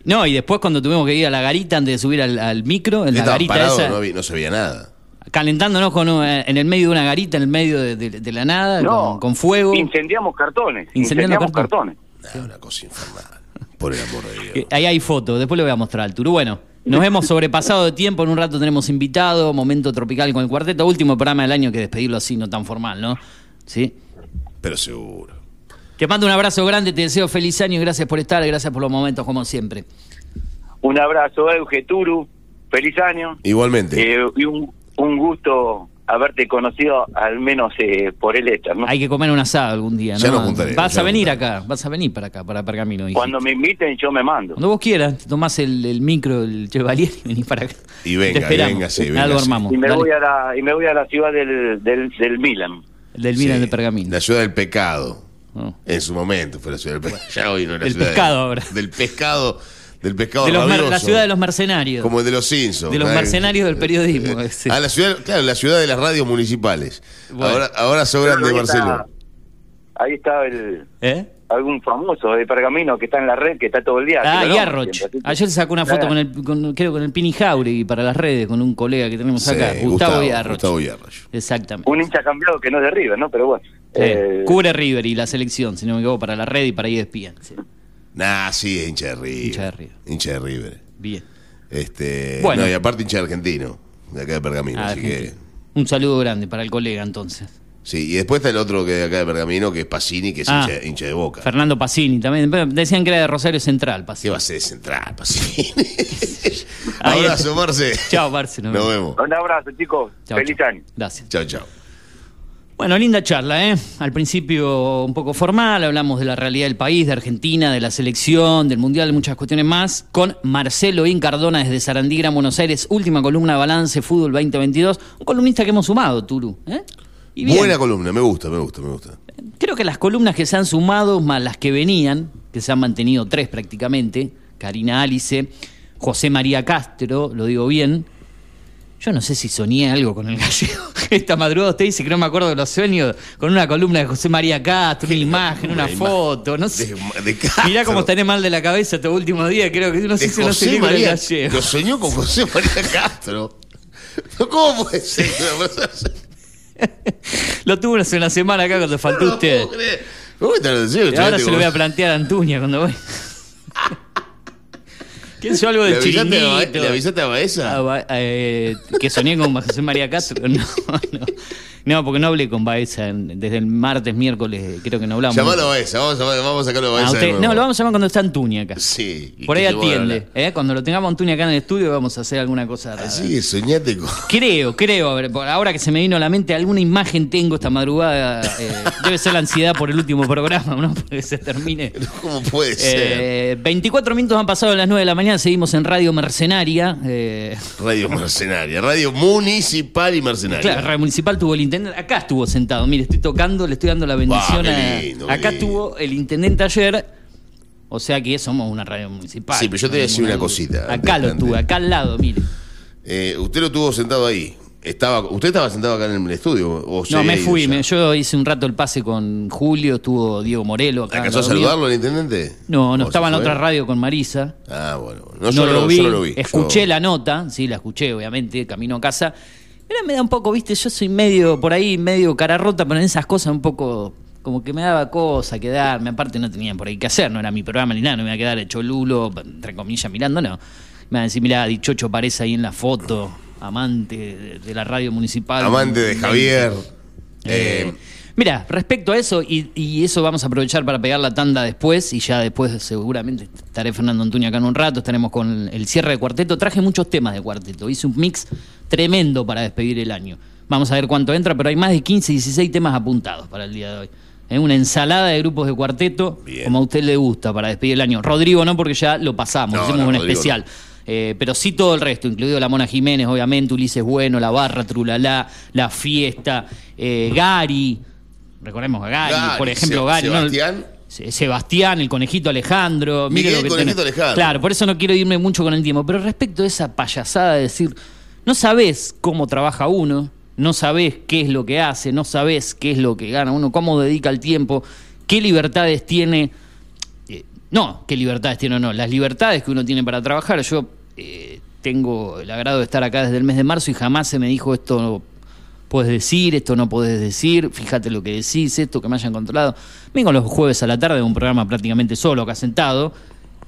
No, y después cuando tuvimos que ir a la garita antes de subir al, al micro, en la garita parado, esa, no, no se veía nada. calentándonos con, un- en el medio de una garita, en el medio de, de- de la nada, No, con, con fuego. Incendiamos cartones. Incendiamos cartones. una cosa infernal. Por el amor de Dios. Ahí hay fotos, después le voy a mostrar al Turu. Bueno, nos hemos sobrepasado de tiempo, en un rato tenemos invitado, momento tropical con el cuarteto, último programa del año que despedirlo así, no tan formal, ¿no? Sí. Pero seguro. Te mando un abrazo grande, te deseo feliz año y gracias por estar, gracias por los momentos como siempre. Un abrazo, Euge Turu. Feliz año. Igualmente. Eh, y un, un gusto haberte conocido al menos eh, por el éter, ¿no? Hay que comer un asado algún día, ¿no? Ya nos juntaremos, vas ya a venir acá, vas a venir para acá, para Pergamino. dijiste. Cuando me inviten yo me mando. Cuando vos quieras, te tomás el, el micro, el Chevalier y venís para acá. Y venga, Te esperamos. y véngase, Algo véngase. armamos. Y me Dale. voy a la y me voy a la ciudad del del, del Milan. El del Milan Sí, de Pergamino. La ciudad del pecado. No. En su momento fue la ciudad del pecado. Ya hoy no es la Del ciudad pescado ahora. Del pescado. Del pescado De los la ciudad de los mercenarios. Como el de los Simpsons. De los mercenarios del periodismo, ese. Ah, la ciudad, claro, la ciudad de las radios municipales. Bueno. Ahora, ahora sobran de está, Marcelo. ahí está el ¿Eh? algún famoso de Pergamino que está en la red, que está todo el día. Ah, Yarroch. Ayer sacó una foto Ah, con el, con, creo con el Pini Jauregui para las redes, con un colega que tenemos Sí, acá, Gustavo, Yarroch. Gustavo Yarroch. Exactamente. Un hincha cambiado que no es de River, ¿no? Pero bueno. Eh, Cubre River y la selección, si no me equivoco, para la red y para ESPN. Sí. Nah, sí, es hincha de River. Hincha de River. Hincha de River. Bien. Este, Bueno. no, y aparte hincha argentino, de acá de Pergamino. Ah, así que, Un saludo grande para el colega entonces. sí, y después está el otro que de acá de Pergamino, que es Pacini, que es Ah. hincha, hincha de boca. Fernando Pacini también. Decían que era de Rosario Central, ¿Qué Pacini. va a ser central, Pacini? Ahí Abrazo, Marce. Chao, Marce. nos Nos vemos. vemos. Un abrazo, chicos. Chao, Feliz año. Gracias. Chao, chao. Bueno, linda charla, ¿eh? Al principio un poco formal, hablamos de la realidad del país, de Argentina, de la selección, del Mundial, muchas cuestiones más, con Marcelo Incardona desde Sarandí, Gran Buenos Aires, última columna de Balance Fútbol 2022, un columnista que hemos sumado, Turu. ¿eh? Y bien, Buena columna, me gusta, me gusta, me gusta. creo que las columnas que se han sumado, más las que venían, que se han mantenido tres prácticamente, Karina Alice, José María Castro, lo digo bien, yo no sé si soñé algo con el gallego. Esta madrugada usted dice que no me acuerdo de los sueños con una columna de José María Castro, una imagen, una foto, no sé. De, de. Mirá cómo estaré mal de la cabeza estos últimos días, creo que no sé De si no José soñé con el María. gallego. Lo soñó con José María Castro. ¿Cómo puede ser? Lo tuve hace una semana acá cuando faltó No usted. puedo creer. ¿Cómo te lo decía? Y ahora se lo voy a plantear a Antuña cuando voy. ¿Qué es algo ¿Le del avisaste, a, chiringuito? ¿Le avisaste a Baeza? Ah, ba- eh, que soñé con José María Castro. No, no. No, porque no hablé con Baeza desde el martes, miércoles, creo que no hablamos. Llamalo a Baeza, vamos a, vamos a sacarlo a Ah, Baeza. usted- no, lo vamos a llamar cuando está Antuña acá. Sí. Por ahí atiende. ¿eh? Cuando lo tengamos Antuña acá en el estudio vamos a hacer alguna cosa. rara. Así que soñate con. Creo, creo, a ver, por ahora que se me vino a la mente, alguna imagen tengo esta madrugada. eh, debe ser la ansiedad por el último programa, ¿no? Porque se termine. ¿Cómo puede ser? Eh, 24 minutos han pasado a las 9 de la mañana, seguimos en Radio Mercenaria. eh, Radio Mercenaria, Radio Municipal y Mercenaria. claro, Radio Municipal tuvo el intendente, acá estuvo sentado, mire, estoy tocando, le estoy dando la bendición a- lindo, Acá lindo. tuvo el intendente ayer, o sea que somos una radio municipal. Sí, pero yo te voy a decir una cosita, Acá lo tuve, acá al lado, mire. Eh, usted lo tuvo sentado ahí. Estaba, ¿Usted estaba sentado acá en el estudio? O No, me fui, me- yo hice un rato el pase con Julio, estuvo Diego Morelo acá. al ¿Alcanzó a saludarlo el intendente? No, no ¿O estaba en la otra radio con Marisa. Ah, bueno. No, No, yo, lo, vi, yo no lo vi. escuché Yo- la nota, sí, la escuché, obviamente, camino a casa. Mira, me da un poco, viste, yo soy medio, por ahí, medio cara rota, pero en esas cosas un poco, como que me daba cosa quedarme. Aparte no tenía por ahí que hacer, no era mi programa ni nada, no me iba a quedar hecho lulo, entre comillas, mirando, no. Me iban a decir, mira, Dichocho aparece ahí en la foto, amante de, la radio municipal. Amante de Javier. Eh, Eh, Mira, respecto a eso, y, y eso vamos a aprovechar para pegar la tanda después, y ya después seguramente estaré Fernando Antonio acá en un rato, estaremos con el cierre de cuarteto. Traje muchos temas de cuarteto, hice un mix tremendo para despedir el año. Vamos a ver cuánto entra, pero hay más de 15, 16 temas apuntados para el día de hoy. Es una ensalada de grupos de cuarteto, Bien. como a usted le gusta, para despedir el año. Rodrigo no, porque ya lo pasamos, No, hicimos no, un Rodrigo especial. Eh, pero sí todo el resto, incluido la Mona Jiménez, obviamente, Ulises Bueno, La Barra, Trulalá, La Fiesta, eh, Gary, recordemos a Gary, Gary, por ejemplo, Gary. Sebastián. Se- Sebastián, el conejito Alejandro. mire Miguel lo que Conejito. Alejandro. Claro, por eso no quiero irme mucho con el tiempo. Pero respecto a esa payasada de decir, no sabés cómo trabaja uno, no sabés qué es lo que hace, no sabés qué es lo que gana uno, cómo dedica el tiempo, qué libertades tiene. Eh, no, qué libertades tiene o no, las libertades que uno tiene para trabajar. Yo eh, tengo el agrado de estar acá desde el mes de marzo y jamás se me dijo esto puedes decir, esto no podés decir, fíjate lo que decís, esto que me hayan controlado. Vengo los jueves a la tarde de un programa prácticamente solo acá sentado.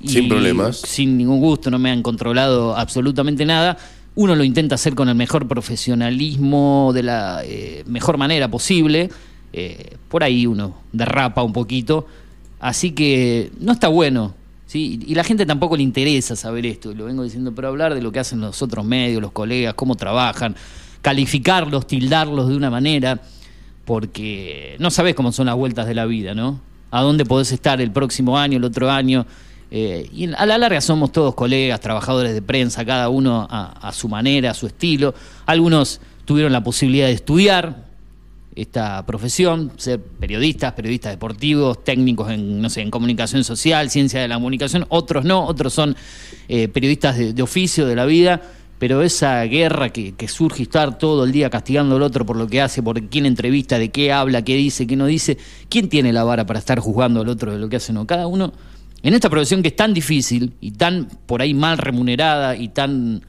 y Sin problemas. Sin ningún gusto, no me han controlado absolutamente nada. Uno lo intenta hacer con el mejor profesionalismo, de la eh, mejor manera posible. Eh, por ahí uno derrapa un poquito. Así que no está bueno. ¿sí? Y la gente tampoco le interesa saber esto. Lo vengo diciendo, pero hablar de lo que hacen los otros medios, los colegas, cómo trabajan, calificarlos, tildarlos de una manera, porque no sabes cómo son las vueltas de la vida, ¿no? A dónde podés estar el próximo año, el otro año. Eh, y a la larga somos todos colegas, trabajadores de prensa, cada uno a, su manera, a su estilo. Algunos tuvieron la posibilidad de estudiar, esta profesión, ser periodistas, periodistas deportivos, técnicos en, no sé, en comunicación social, ciencia de la comunicación, otros no, otros son eh, periodistas de, oficio, de la vida, pero esa guerra que, surge y estar todo el día castigando al otro por lo que hace, por quién entrevista, de qué habla, qué dice, qué no dice, ¿quién tiene la vara para estar juzgando al otro de lo que hace? No, cada uno, en esta profesión que es tan difícil y tan por ahí mal remunerada y tan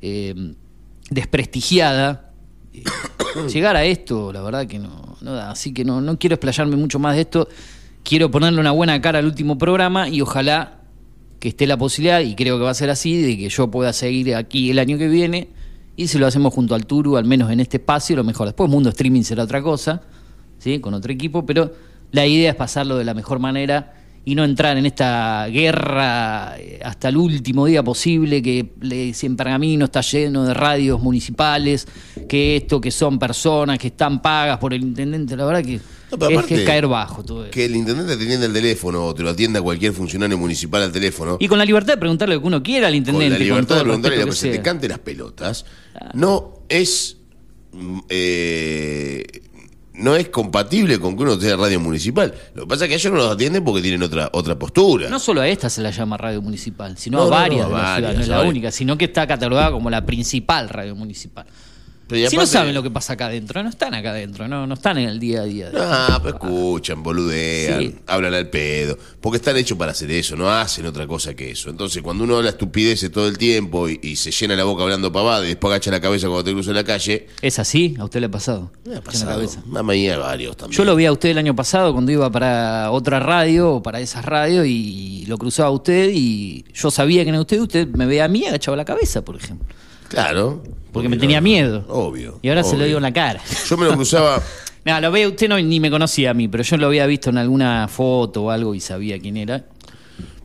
eh, desprestigiada, llegar a esto, la verdad que no, no da. Así que no, no quiero explayarme mucho más de esto. Quiero ponerle una buena cara al último programa y ojalá que esté la posibilidad, y creo que va a ser así, de que yo pueda seguir aquí el año que viene. Y si lo hacemos junto al Turu, al menos en este espacio, lo mejor. Después Mundo Streaming será otra cosa, ¿sí? con otro equipo, pero la idea es pasarlo de la mejor manera y no entrar en esta guerra eh, hasta el último día posible, que le, si en Pergamino está lleno de radios municipales, que esto, que son personas que están pagas por el intendente, la verdad que es, que caer bajo todo eso. Que el intendente te atienda el teléfono o te lo atienda cualquier funcionario municipal al teléfono. Y con la libertad de preguntarle lo que uno quiera al intendente. Con la libertad de preguntarle lo que, se te cante las pelotas. No es... Mm, eh, no es compatible con que uno tenga radio municipal. Lo que pasa es que ellos no los atienden porque tienen otra otra postura. No solo a esta se la llama radio municipal, sino a varias de la ciudad, no es la única, sino que está catalogada como la principal radio municipal si no saben lo que pasa acá adentro, no están acá adentro, no, no están en el día a día. Ah, pues escuchan, boludean, hablan al pedo, porque están hechos para hacer eso, no hacen otra cosa que eso. Entonces, cuando uno habla estupideces todo el tiempo y, se llena la boca hablando pavada y después agacha la cabeza cuando te cruza en la calle. ¿Es así? ¿A usted le ha pasado? Me ha pasado. Mamá varios también. Yo lo vi a usted el año pasado cuando iba para otra radio o para esas radios y lo cruzaba a usted y yo sabía que era usted, usted me veía a mí agachaba la cabeza, por ejemplo. Claro. Porque me tenía miedo. Obvio. Y ahora se lo digo en la cara. Yo me lo cruzaba. no, lo ve, usted no, ni me conocía a mí, pero yo lo había visto en alguna foto o algo y sabía quién era.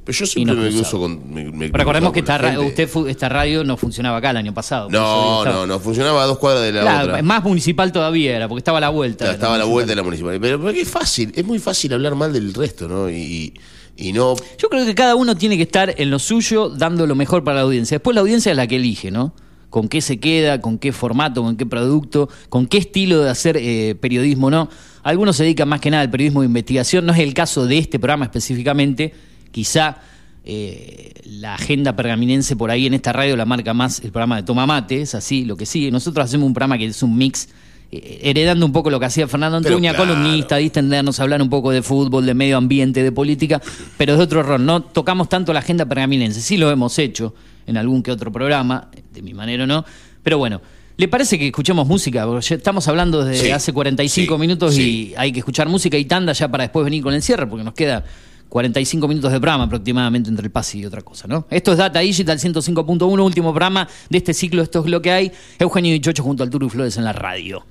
Pero yo siempre me cruzo con. Me, recordemos que esta, usted, esta radio no funcionaba acá el año pasado. No, no, no, funcionaba a dos cuadras de la claro, otra. Más municipal todavía era, porque estaba a la vuelta. estaba a la vuelta de la municipal. Pero, pero es fácil, es muy fácil hablar mal del resto, ¿no? Y, y no. Yo creo que cada uno tiene que estar en lo suyo, dando lo mejor para la audiencia. Después la audiencia es la que elige, ¿no? Con qué se queda, con qué formato, con qué producto, con qué estilo de hacer eh, periodismo no. Algunos se dedican más que nada al periodismo de investigación, no es el caso de este programa específicamente, quizá eh, la agenda pergaminense por ahí en esta radio la marca más el programa de Toma Mate, es así, lo que sigue. Nosotros hacemos un programa que es un mix eh, heredando un poco lo que hacía Fernando Antuña, columnista, distendernos, hablar un poco de fútbol, de medio ambiente, de política, pero de otro rol. No tocamos tanto la agenda pergaminense, sí lo hemos hecho en algún que otro programa, de mi manera o no, pero bueno. ¿Le parece que escuchemos música? Porque estamos hablando desde hace 45 minutos y hay que escuchar música y tanda ya para después venir con el cierre, porque nos queda 45 minutos de programa aproximadamente entre el pase y otra cosa, ¿no? Esto es Data Digital 105.1, último programa de este ciclo, esto es lo que hay. Eugenio Dichocho junto al Turu Flores en la radio.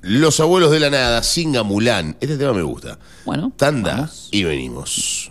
Los abuelos de la nada, Singa Mulán. Este tema me gusta. Bueno. Tanda y venimos.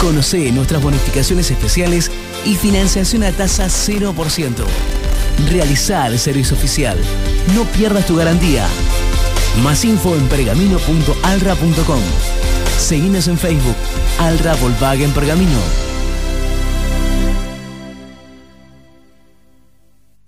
Conoce nuestras bonificaciones especiales y financiación a tasa 0%. Realiza el servicio oficial. No pierdas tu garantía. Más info en pergamino.alra.com. Seguinos en Facebook. Alra Volkswagen Pergamino.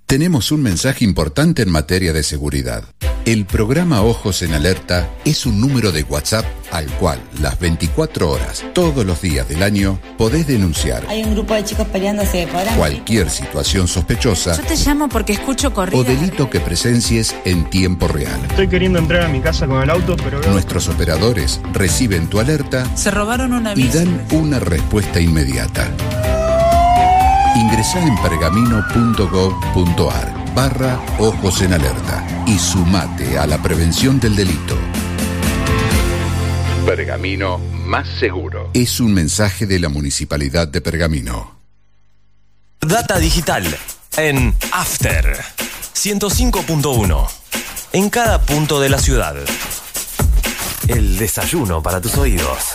Tenemos un mensaje importante en materia de seguridad. El programa Ojos en Alerta es un número de WhatsApp al cual las 24 horas, todos los días del año, podés denunciar Hay un grupo de chicos peleándose por ahí. cualquier situación sospechosa Yo te llamo porque escucho corrido. o delito que presencies en tiempo real. Estoy queriendo entrar a mi casa con el auto, pero veo- Nuestros operadores reciben tu alerta Se robaron una y dan una respuesta inmediata. Ingresá en pergamino.gov.ar barra Ojos en Alerta y sumate a la prevención del delito. Pergamino más seguro. Es un mensaje de la Municipalidad de Pergamino. Data digital en After 105.1 en cada punto de la ciudad. El desayuno para tus oídos.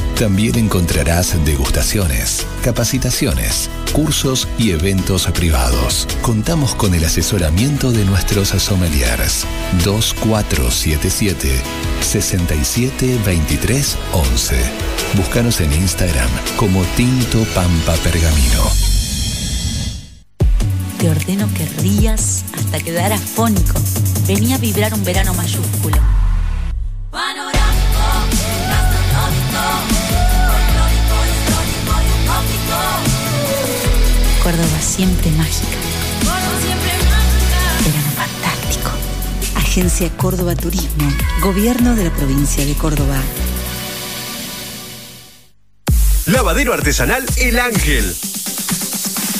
también encontrarás degustaciones, capacitaciones, cursos y eventos privados. Contamos con el asesoramiento de nuestros sommeliers 2477 6723 11. Búscanos en Instagram como Tinto Pampa Pergamino. Te ordeno que rías hasta quedar afónico. Venía a vibrar un verano mayúsculo. Córdoba siempre mágica. Verano fantástico. Agencia Córdoba Turismo. Gobierno de la provincia de Córdoba. Lavadero artesanal El Ángel.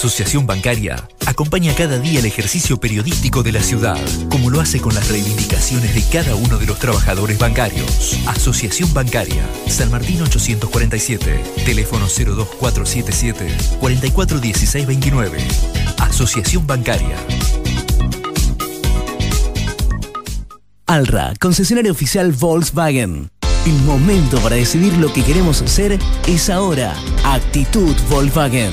Asociación Bancaria acompaña cada día el ejercicio periodístico de la ciudad, como lo hace con las reivindicaciones de cada uno de los trabajadores bancarios. Asociación Bancaria, San Martín 847, teléfono 02477 441629. Asociación Bancaria. Alra, concesionario oficial Volkswagen. El momento para decidir lo que queremos ser es ahora. Actitud Volkswagen.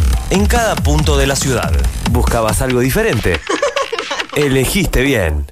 En cada punto de la ciudad. ¿Buscabas algo diferente? Elegiste bien.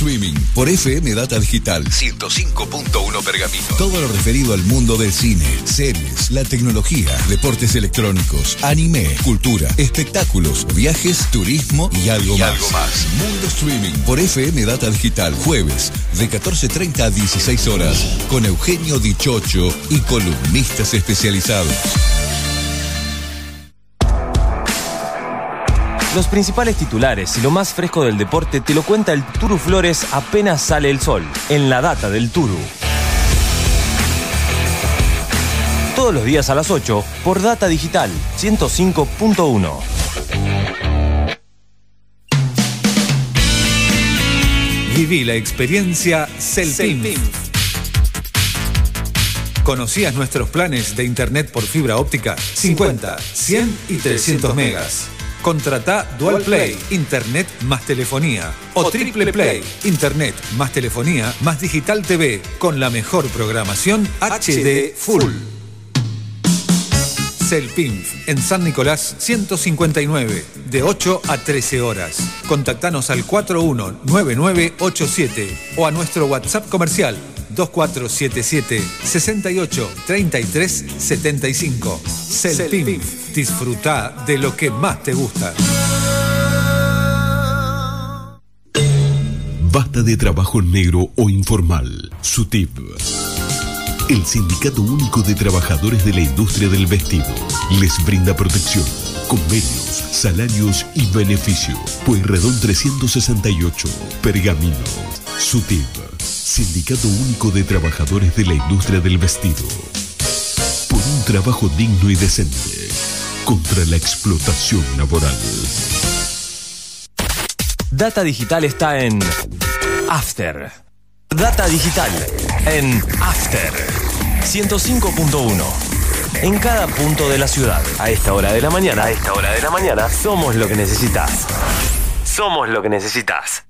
Streaming por FM Data Digital 105.1 Pergamino. Todo lo referido al mundo del cine, series, la tecnología, deportes electrónicos, anime, cultura, espectáculos, viajes, turismo y algo, Y más. algo más. Mundo Streaming por FM Data Digital jueves de 14.30 a 16 horas con Eugenio Dichocho y columnistas especializados. Los principales titulares y lo más fresco del deporte te lo cuenta el Turu Flores apenas sale el sol, en la data del Turu. Todos los días a las 8 por Data Digital 105.1. Viví la experiencia Celpim. ¿Conocías nuestros planes de internet por fibra óptica? 50, 100 y 300 megas. Contrata Dual Play, Internet más telefonía. O Triple Play, Internet más telefonía más Digital TV, con la mejor programación HD Full. Celpinf, en San Nicolás 159, de 8 a 13 horas. Contactanos al 419987 o a nuestro WhatsApp comercial 2477 68 33 75. Celpim. Disfruta de lo que más te gusta. Basta de trabajo negro o informal. SUTIP. El Sindicato Único de Trabajadores de la Industria del Vestido les brinda protección, convenios, salarios y beneficio. Pueyrredón 368, Pergamino. SUTIP. Sindicato Único de Trabajadores de la Industria del Vestido. Por un trabajo digno y decente. Contra la explotación laboral. Data Digital está en After. Data Digital en After 105.1. En cada punto de la ciudad, a esta hora de la mañana, a esta hora de la mañana, somos lo que necesitas. Somos lo que necesitas.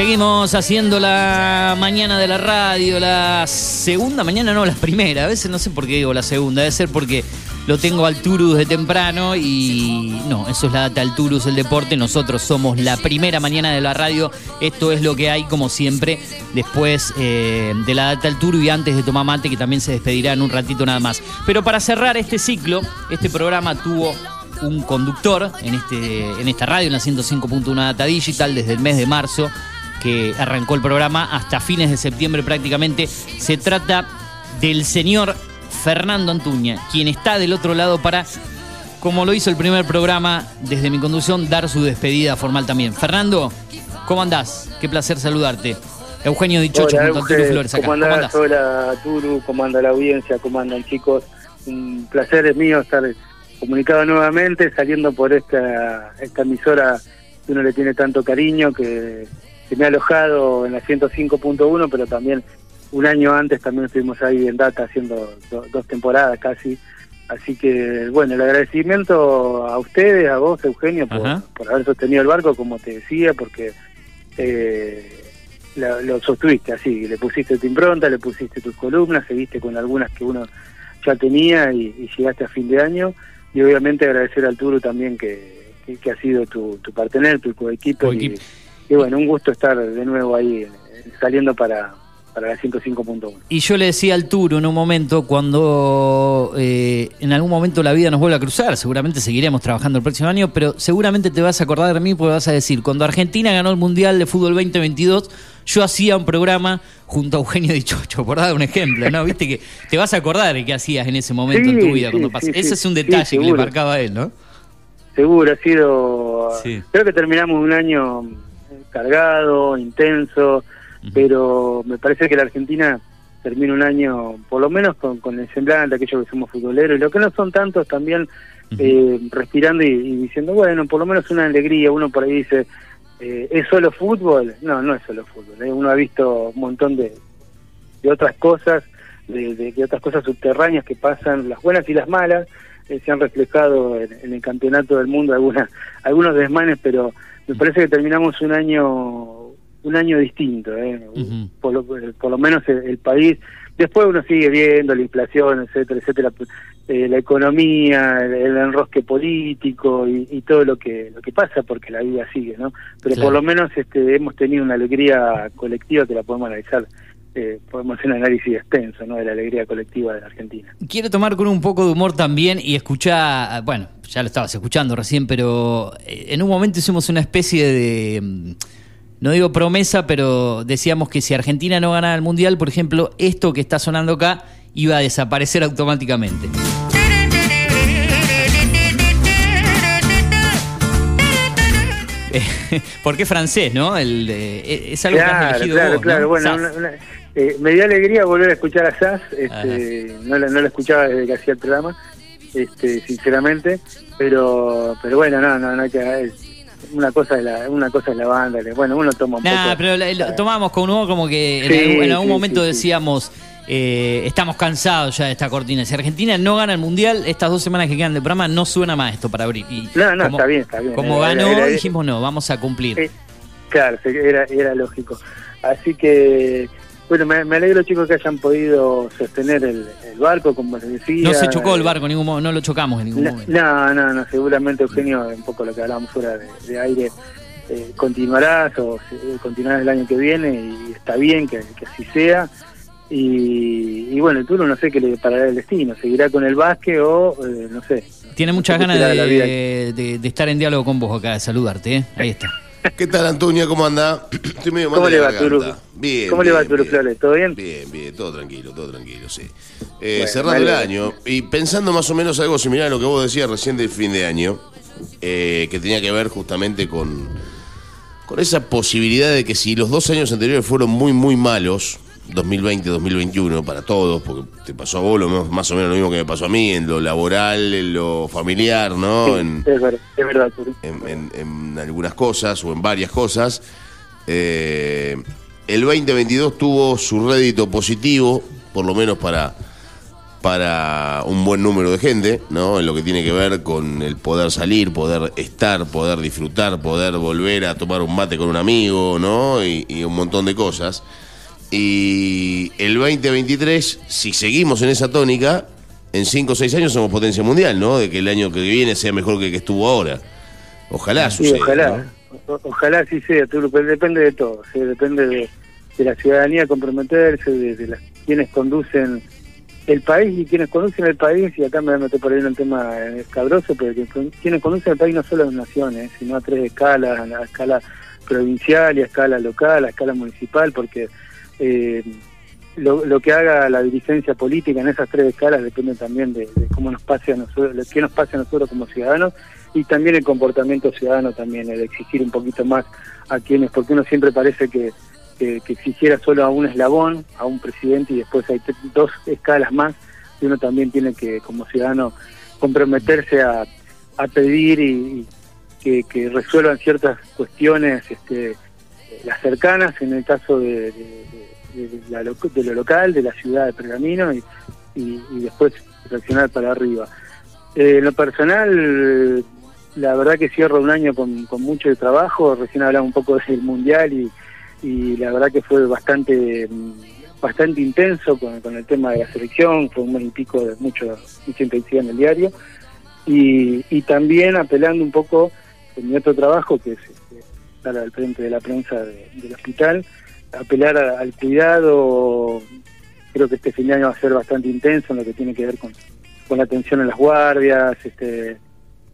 Seguimos haciendo la mañana de la radio, la segunda mañana, no, la primera. A veces no sé por qué digo la segunda, debe ser porque lo tengo al Turus de temprano y no, eso es la data al Turus, el deporte. Nosotros somos la primera mañana de la radio. Esto es lo que hay, como siempre, después eh, de la data al Turus y antes de Tomar Mate, que también se despedirá en un ratito nada más. Pero para cerrar este ciclo, este programa tuvo un conductor en, este, en esta radio, en la 105.1 Data Digital, desde el mes de marzo que arrancó el programa hasta fines de septiembre prácticamente. Se trata del señor Fernando Antuña, quien está del otro lado para, como lo hizo el primer programa, desde mi conducción, dar su despedida formal también. Fernando, ¿cómo andás? Qué placer saludarte. Eugenio Dichocho Hola, junto a Euge, Flores acá. ¿Cómo ¿Cómo andás? andás? Hola, Turu, ¿cómo anda la audiencia? ¿Cómo andan, chicos? Un placer es mío estar comunicado nuevamente, saliendo por esta, esta emisora que uno le tiene tanto cariño, que, que me ha alojado en la 105.1, pero también un año antes también estuvimos ahí en Data haciendo do- dos temporadas casi. Así que, bueno, el agradecimiento a ustedes, a vos, Eugenio, por, por haber sostenido el barco, como te decía, porque eh, la- lo sostuviste así, le pusiste tu impronta, le pusiste tus columnas, seguiste con algunas que uno ya tenía y, y llegaste a fin de año. Y obviamente agradecer al Turu también que, que, que ha sido tu, tu partener, tu coequipo. Y, y bueno, un gusto estar de nuevo ahí eh, saliendo para, para la 105.1. Y yo le decía al Turo en un momento, cuando eh, en algún momento la vida nos vuelva a cruzar, seguramente seguiremos trabajando el próximo año, pero seguramente te vas a acordar de mí porque vas a decir, cuando Argentina ganó el Mundial de Fútbol 2022, yo hacía un programa junto a Eugenio Dichocho, por dar un ejemplo, ¿no? Viste que te vas a acordar de qué hacías en ese momento en tu Sí, vida cuando sí, Ese es un Sí, detalle que le marcaba a él, ¿no? Seguro, ha sido... Sí. Creo que terminamos un año cargado, intenso, pero me parece que la Argentina termina un año, por lo menos con, con el semblante de aquellos que somos futboleros, y lo que no son tantos también eh, respirando y, y diciendo, bueno, por lo menos una alegría, uno por ahí dice, eh, ¿es solo fútbol? No, no es solo fútbol, ¿eh? uno ha visto un montón de, de otras cosas, de, de- de otras cosas subterráneas que pasan, las buenas y las malas, eh, se han reflejado en, en el campeonato del mundo algunas, algunos desmanes, pero me parece que terminamos un año un año distinto, ¿eh? por, lo, por lo menos el, el país. Después uno sigue viendo la inflación, etcétera, etcétera, eh, la economía, el, el enrosque político y, y todo lo que lo que pasa, porque la vida sigue, ¿no? Pero Claro. por lo menos este, hemos tenido una alegría colectiva que la podemos analizar, eh, podemos hacer un análisis extenso, ¿no? De la alegría colectiva de la Argentina. Quiero tomar con un poco de humor también y escuchar, bueno, ya lo estabas escuchando recién, pero eh, en un momento hicimos una especie de, mm, no digo promesa, pero decíamos que si Argentina no ganaba el Mundial, por ejemplo, esto que está sonando acá iba a desaparecer automáticamente. Eh, Porque es francés, ¿no? El, eh, es algo que has elegido claro, vos, claro. ¿no? Bueno, una- eh, me dio alegría volver a escuchar a Sass. Este, no, la, no la escuchaba desde que hacía el programa, este, sinceramente. Pero pero bueno, no, no, no hay que. una cosa es la, una cosa es la banda. Bueno, uno toma un Nah, poco. pero lo tomamos con humor como que en Sí, algún, en algún sí, momento sí, decíamos, eh, estamos cansados ya de esta cortina. Si Argentina no gana el Mundial, estas dos semanas que quedan de programa no suena más esto para abrir. Y No, no, como, está bien, está bien. Como Era- ganó, era- dijimos no, vamos a cumplir. Eh, Claro, era, era lógico. Así que, bueno, me, me alegro, chicos, que hayan podido sostener el, el barco, como les decía. no se chocó el barco, en ningún mo- no lo chocamos en ningún No, momento. no, no, no, seguramente Eugenio, un poco lo que hablábamos fuera de, de aire, eh, continuarás o eh, continuarás el año que viene y está bien que, que así sea. Y, y bueno, el turno no sé qué le parará el destino, seguirá con el básquet o eh, no sé. Tiene muchas no sé qué ganas de, de- de estar en diálogo con vos acá, de saludarte, ¿eh? Ahí está. ¿Qué tal, Antonia? ¿Cómo anda? Estoy medio mal ¿Cómo de le va, Turu? Bien. ¿Cómo le va, Turu. Flores? ¿Todo bien? Bien, bien, todo tranquilo, todo tranquilo, sí. Eh, Bueno, cerrando el año y pensando más o menos algo similar a lo que vos decías recién del fin de año, eh, que tenía que ver justamente con, con esa posibilidad de que si los dos años anteriores fueron muy, muy malos, 2020-2021 para todos, porque te pasó a vos lo mismo- más o menos lo mismo que me pasó a mí, en lo laboral, en lo familiar, ¿no? En, Es verdad, es verdad, en, en- en algunas cosas o en varias cosas. Eh, el 2022 tuvo su rédito positivo, por lo menos para, para un buen número de gente, ¿no? En lo que tiene que ver con el poder salir, poder estar, poder disfrutar, poder volver a tomar un mate con un amigo, ¿no? Y, y un montón de cosas. Y el 2023, si seguimos en esa tónica, en 5 o 6 años somos potencia mundial, ¿no? De que el año que viene sea mejor que el que estuvo ahora. Ojalá Sí, suceda. ojalá. ¿no? O- ojalá sí sea, depende de todo. ¿sí? Depende de, de la ciudadanía comprometerse, de, de las, quienes conducen el país y quienes conducen el país, y acá me a meter por ahí en un tema eh, escabroso, pero quienes conducen el país no solo en naciones, sino a tres escalas, a escala provincial y a escala local, a escala municipal, porque eh, lo, lo que haga la dirigencia política en esas tres escalas depende también de, cómo nos pase a nosotros, de qué nos pase a nosotros como ciudadanos y también el comportamiento ciudadano también, el exigir un poquito más a quienes, porque uno siempre parece que, que, que exigiera solo a un eslabón, a un presidente y después hay dos escalas más y uno también tiene que como ciudadano comprometerse a, a pedir y, que, que resuelvan ciertas cuestiones este, las cercanas, en el caso de- de- de lo- de lo local, de la ciudad de Pergamino, y, y- después reaccionar para arriba. Eh, lo personal, la verdad que cierro un año con, con mucho trabajo, recién hablaba un poco del Mundial y, y la verdad que fue bastante bastante intenso con, con el tema de la selección, fue un mes pico de mucho, mucha intensidad en el diario, y, y también apelando un poco en mi otro trabajo, que es este, estar al frente de la prensa de- del hospital, apelar a- al cuidado, creo que este fin de año va a ser bastante intenso en lo que tiene que ver con, con la atención a las guardias, este,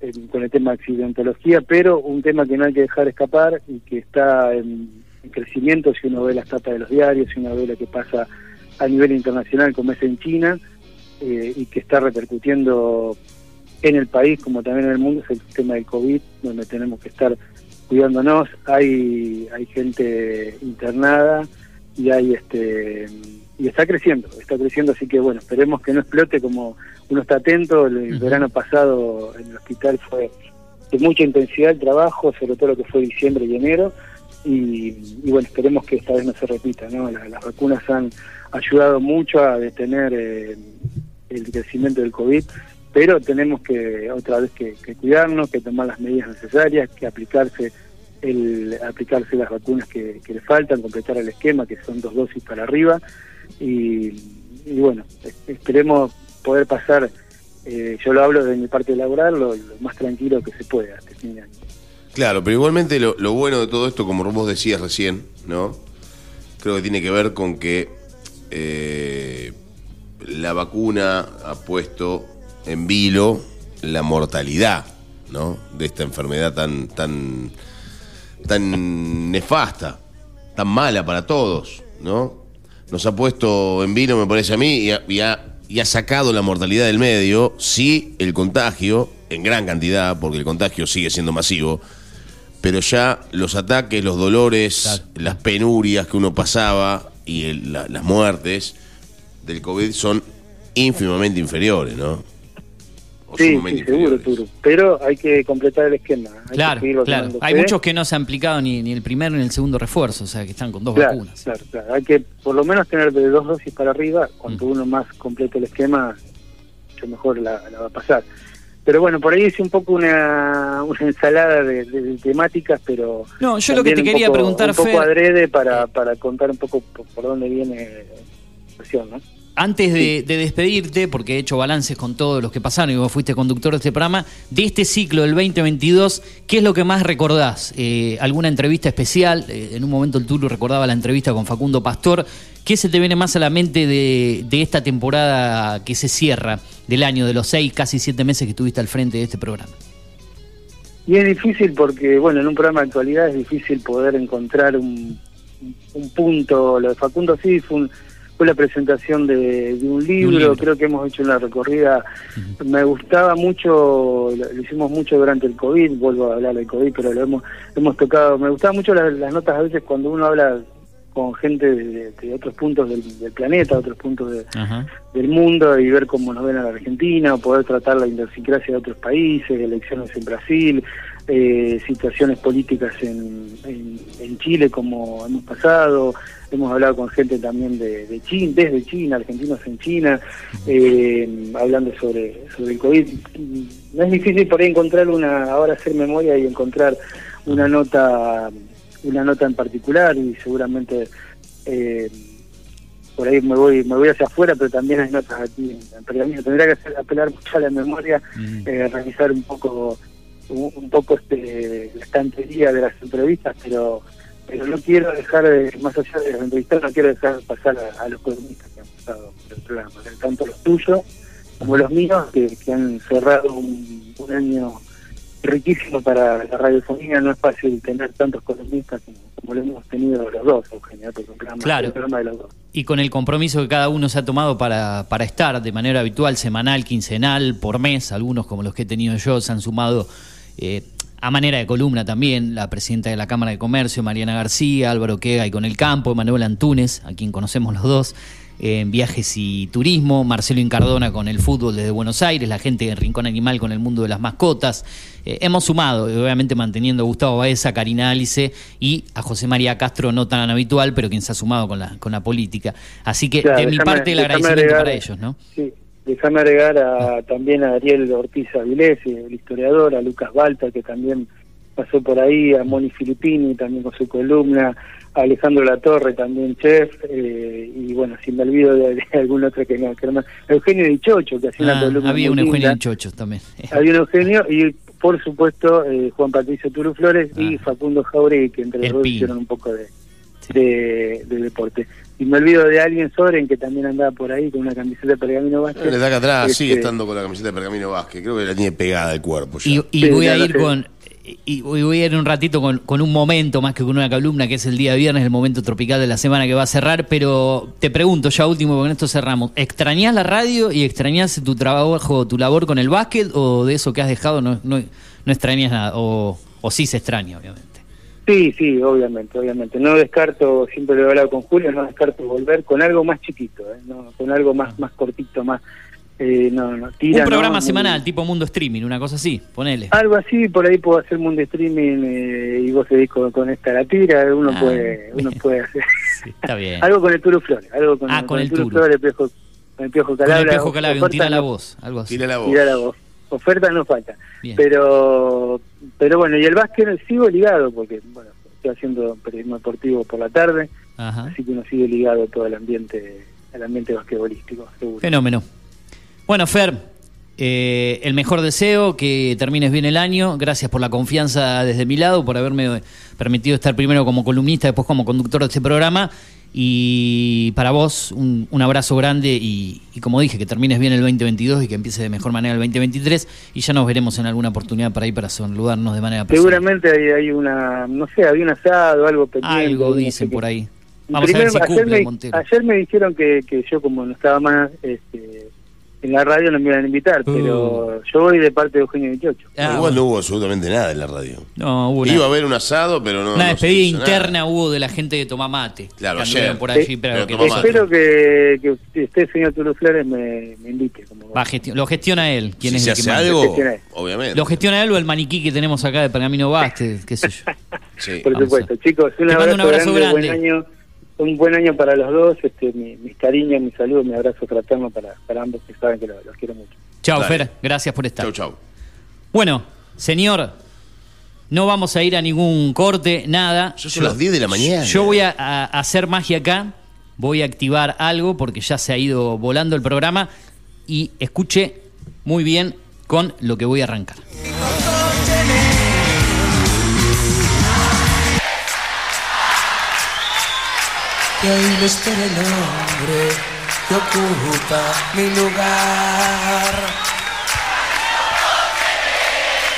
en- con el tema de accidentología, pero un tema que no hay que dejar escapar y que está en, en crecimiento si uno ve las tapas de los diarios, si uno ve lo que pasa a nivel internacional como es en China eh, y que está repercutiendo en el país como también en el mundo es el tema del COVID, donde tenemos que estar cuidándonos. Hay hay gente internada y hay este y está creciendo, está creciendo, así que bueno, esperemos que no explote como uno está atento. El, verano pasado en el hospital fue de mucha intensidad el trabajo, sobre todo lo que fue diciembre y enero, y, y bueno, esperemos que esta vez no se repita, ¿no? La- las vacunas han ayudado mucho a detener eh, el crecimiento del COVID, pero tenemos que otra vez que, cuidarnos, que tomar las medidas necesarias, que aplicarse el aplicarse las vacunas que, le faltan, completar el esquema, que son dos dosis para arriba, y, bueno, es- esperemos poder pasar, eh, yo lo hablo de mi parte laboral, lo, más tranquilo que se pueda este fin de año. Claro, pero igualmente lo, lo bueno de todo esto, como vos decías recién, ¿no? Creo que tiene que ver con que eh, la vacuna ha puesto en vilo la mortalidad, ¿no? De esta enfermedad tan, tan, tan nefasta, tan mala para todos, ¿no? Nos ha puesto en vino, me parece a mí, y ha, y ha- y ha sacado la mortalidad del medio, sí el contagio, en gran cantidad, porque el contagio sigue siendo masivo, pero ya los ataques, los dolores, las penurias que uno pasaba y el- la- las muertes del COVID son ínfimamente inferiores, ¿no? Sí, sí, seguro, Turu. Pero hay que completar el esquema. Hay Claro, claro. Hay muchos que no se han aplicado ni, ni el primero ni el segundo refuerzo, o sea, que están con dos Claro, vacunas. claro, claro. Hay que por lo menos tener de dos dosis para arriba. Cuanto Mm. uno más complete el esquema, mucho mejor la, la va a pasar. Pero bueno, por ahí hice un poco una, una ensalada de, de- de temáticas, pero... No, yo lo que te quería poco- preguntar, Un poco Fer- adrede para, para contar un poco por, por dónde viene la situación, ¿no? Antes de, de despedirte, porque he hecho balances con todos los que pasaron y vos fuiste conductor de este programa, de este ciclo del 2022, ¿qué es lo que más recordás? Eh, ¿Alguna entrevista especial? Eh, en un momento el Tulu recordaba la entrevista con Facundo Pastor. ¿Qué se te viene más a la mente de, de esta temporada que se cierra del año, de los seis, casi siete meses que estuviste al frente de este programa? Y es difícil porque, bueno, en un programa de actualidad es difícil poder encontrar un, un punto. Lo de Facundo sí fue, un- fue la presentación de, de un libro, libro. creo que hemos hecho una recorrida. Me gustaba mucho, lo, lo hicimos mucho durante el COVID, vuelvo a hablar del COVID, pero lo hemos, hemos tocado. Me gustaban mucho las, las notas a veces cuando uno habla con gente de, de otros puntos del, del planeta, otros puntos de, del mundo y ver cómo nos ven a la Argentina, poder tratar la idiosincrasia de otros países, elecciones en Brasil, eh, situaciones políticas en, en, en Chile como hemos pasado, hemos hablado con gente también de, de China, desde China, argentinos en China, eh, hablando sobre, sobre el COVID. No es difícil por ahí encontrar una, ahora hacer memoria y encontrar una nota una nota en particular y seguramente eh, por ahí me voy me voy hacia afuera pero también hay notas aquí en pergamino tendría que apelar mucho a la memoria eh, revisar un poco un, un poco este la estantería de las entrevistas pero pero no quiero dejar de, más allá de las entrevistas no quiero dejar pasar a, a los columnistas que han pasado por el programa tanto los tuyos como los míos que, que han cerrado un, un año riquísimo para la radiofonía, no es fácil tener tantos columnistas como, como lo hemos tenido los dos, Eugenio, porque un programa, Claro. un programa de los dos. Y con el compromiso que cada uno se ha tomado para, para estar de manera habitual, semanal, quincenal, por mes, algunos como los que he tenido yo se han sumado eh, a manera de columna también, la presidenta de la Cámara de Comercio, Mariana García, Álvaro Quega y con el campo, Manuel Antunes, a quien conocemos los dos, eh, en viajes y turismo, Marcelo Incardona con el fútbol desde Buenos Aires, la gente de Rincón Animal con el mundo de las mascotas. Eh, hemos sumado, eh, obviamente manteniendo a Gustavo Baeza, Karina Alice y a José María Castro, no tan habitual, pero quien se ha sumado con la, con la política. Así que de mi parte el agradecimiento agregar- para ellos, ¿no? Sí, déjame agregar a, también a Ariel Ortiz Avilés, el historiador, a Lucas Balta, que también pasó por ahí, a Moni Filippini, también con su columna, a Alejandro Latorre, también chef, eh, y bueno, si me olvido de, de algún otro que no, que no Eugenio Dichocho, que hacía una Ah, columna había un Eugenio linda. Chochos también. Había un Eugenio y por supuesto eh, Juan Patricio Turu Flores y Facundo Jauregui, que entre los dos hicieron un poco de, de, de deporte. Y me olvido de alguien Soren, que también andaba por ahí con una camiseta de pergamino Vázquez. Le da acá atrás, sigue Este, estando con la camiseta de Pergamino Vázquez. Creo que la tiene pegada al cuerpo ya. Y, y Sí, voy a ir con. Y voy a ir un ratito con, con un momento más que con una columna, que es el día viernes, el momento tropical de la semana que va a cerrar. Pero te pregunto ya último, porque con esto cerramos. ¿Extrañás la radio y extrañás tu trabajo, tu labor con el básquet? ¿O de eso que has dejado no, no, no extrañas nada? O, o sí se extraña, obviamente. Sí, sí, obviamente, obviamente. No descarto, siempre lo he hablado con Julio, no descarto volver con algo más chiquito, ¿eh? no, con algo más más cortito, más... Eh, no, no, tira, un programa no, semanal, muy- tipo Mundo Streaming, una cosa así, ponele. Algo así, por ahí puedo hacer mundo streaming eh, y vos seguís con, con esta la tira, uno Ah, puede uno puede hacer Está bien. algo con el Turo Flores, algo con, Ah, con el Turo. Flores, Piojo, con el Piojo Con el. Piojo Calabria, un tira la voz, algo así. Tira la voz. Tira la voz. Oferta no falta. Bien. Pero pero bueno, y el básquet sigo ligado porque bueno, estoy haciendo periodismo deportivo por la tarde, Ajá. así que uno sigue ligado todo el ambiente el ambiente basquetbolístico, seguro. Fenómeno. Bueno, Fer, eh, el mejor deseo, que termines bien el año. Gracias por la confianza desde mi lado, por haberme permitido estar primero como columnista, después como conductor de este programa. Y para vos, un, un abrazo grande y, y como dije, que termines bien el 2022 y que empieces de mejor manera el 2023 y ya nos veremos en alguna oportunidad para ir para saludarnos de manera personal. Seguramente hay, hay una, no sé, había un asado, algo pendiente. Algo no sé dicen por ahí. Vamos a ver si primero, ayer, cumple me, Montero. ayer me dijeron que, que yo como no estaba más este, en la radio no me iban a invitar, Uh. pero yo voy de parte de Eugenio 28. Ah, Igual no hubo absolutamente nada en la radio. No, hubo una, Iba a haber un asado, pero no. una no despedida nada. interna hubo de la gente de Toma Mate. Claro, que ayer. por allí, Eh, pero pero que Toma Mate. Espero que, que usted, usted, señor Tulio Flores, me, me invite. Como va gesti- lo gestiona él. ¿Quién Si es se el que hace algo, Gestiona él. obviamente. Lo gestiona él o el maniquí que tenemos acá de Pergamino Bastes, qué sé yo. Sí. Por Vamos supuesto, chicos, un Te abrazo, mando un abrazo grande, grande. buen año, un buen año para los dos, este, mi- mis cariños, mi salud, mi abrazo fraterno para, para ambos que saben que los, los quiero mucho. Chao. Fer, gracias por estar. Chau, chau. Bueno, señor, no vamos a ir a ningún corte, nada. Ya son las 10 de la mañana. Yo voy a, a hacer magia acá, voy a activar algo porque ya se ha ido volando el programa y escuche muy bien con lo que voy a arrancar. Y ahí me espera el hombre que ocupa mi lugar.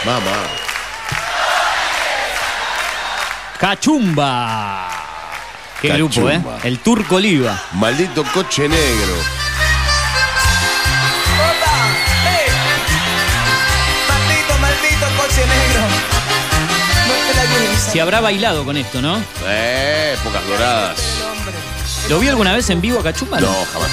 Mamá. Cachumba. Qué Cachumba. grupo, ¿eh? El Turco Oliva. Maldito coche negro. Maldito, maldito coche negro. No. Se habrá bailado con esto, ¿no? Eh, épocas doradas. ¿Lo vi alguna vez en vivo a Cachumba? No, jamás.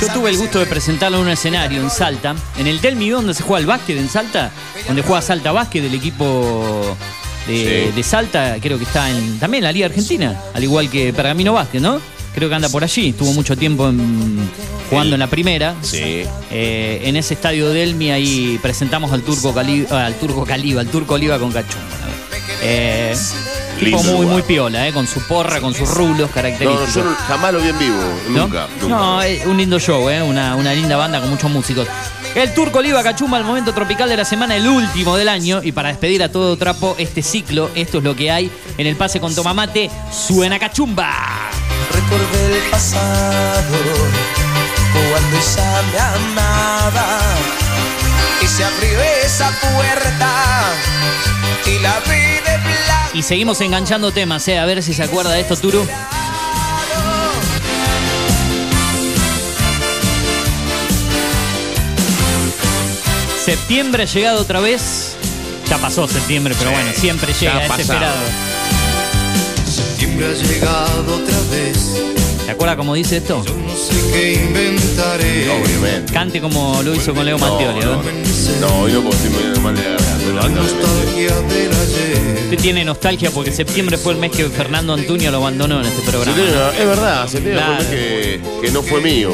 Yo tuve el gusto de presentarlo en un escenario en Salta, en el Telmi donde se juega el básquet en Salta, donde juega Salta Básquet del equipo de, Sí. de Salta, creo que está en, también en la Liga Argentina, al igual que Pergamino Básquet, ¿no? Creo que anda por allí, estuvo mucho tiempo en- jugando en la primera. Sí. Eh, en ese estadio Delmi ahí presentamos al turco Caliba, al turco Caliba, al turco Oliva con Cachumba. Eh, tipo muy, lugar. muy piola, eh, con su porra, con sus rulos No, no, característicos. yo jamás lo vi en vivo. ¿No? Nunca. No, es un lindo show, ¿eh? una, una linda banda con muchos músicos. El Turco Oliva Cachumba, el momento tropical de la semana, el último del año. Y para despedir a todo trapo este ciclo, esto es lo que hay en el pase con Tomamate. Suena Cachumba. Recordé el pasado cuando ella me amaba y se abrió esa puerta y la vi de blanco. Y seguimos enganchando temas, ¿eh? A ver si se acuerda de esto, Turu. Septiembre ha llegado otra vez. Ya pasó septiembre, pero Sí, bueno, siempre llega, es esperado. Septiembre ha llegado otra vez. ¿Se acuerda cómo dice esto? No sé qué inventaré. Obviamente. Cante como lo hizo con Leo Mattioli, no, ¿no? no, hoy no puedo estoy muy mal de garganta. nostalgia del ayer. Usted tiene nostalgia porque septiembre fue el mes que Fernando Antuño lo abandonó en este programa. Es verdad, septiembre fue un mes Claro. que, que no fue mío.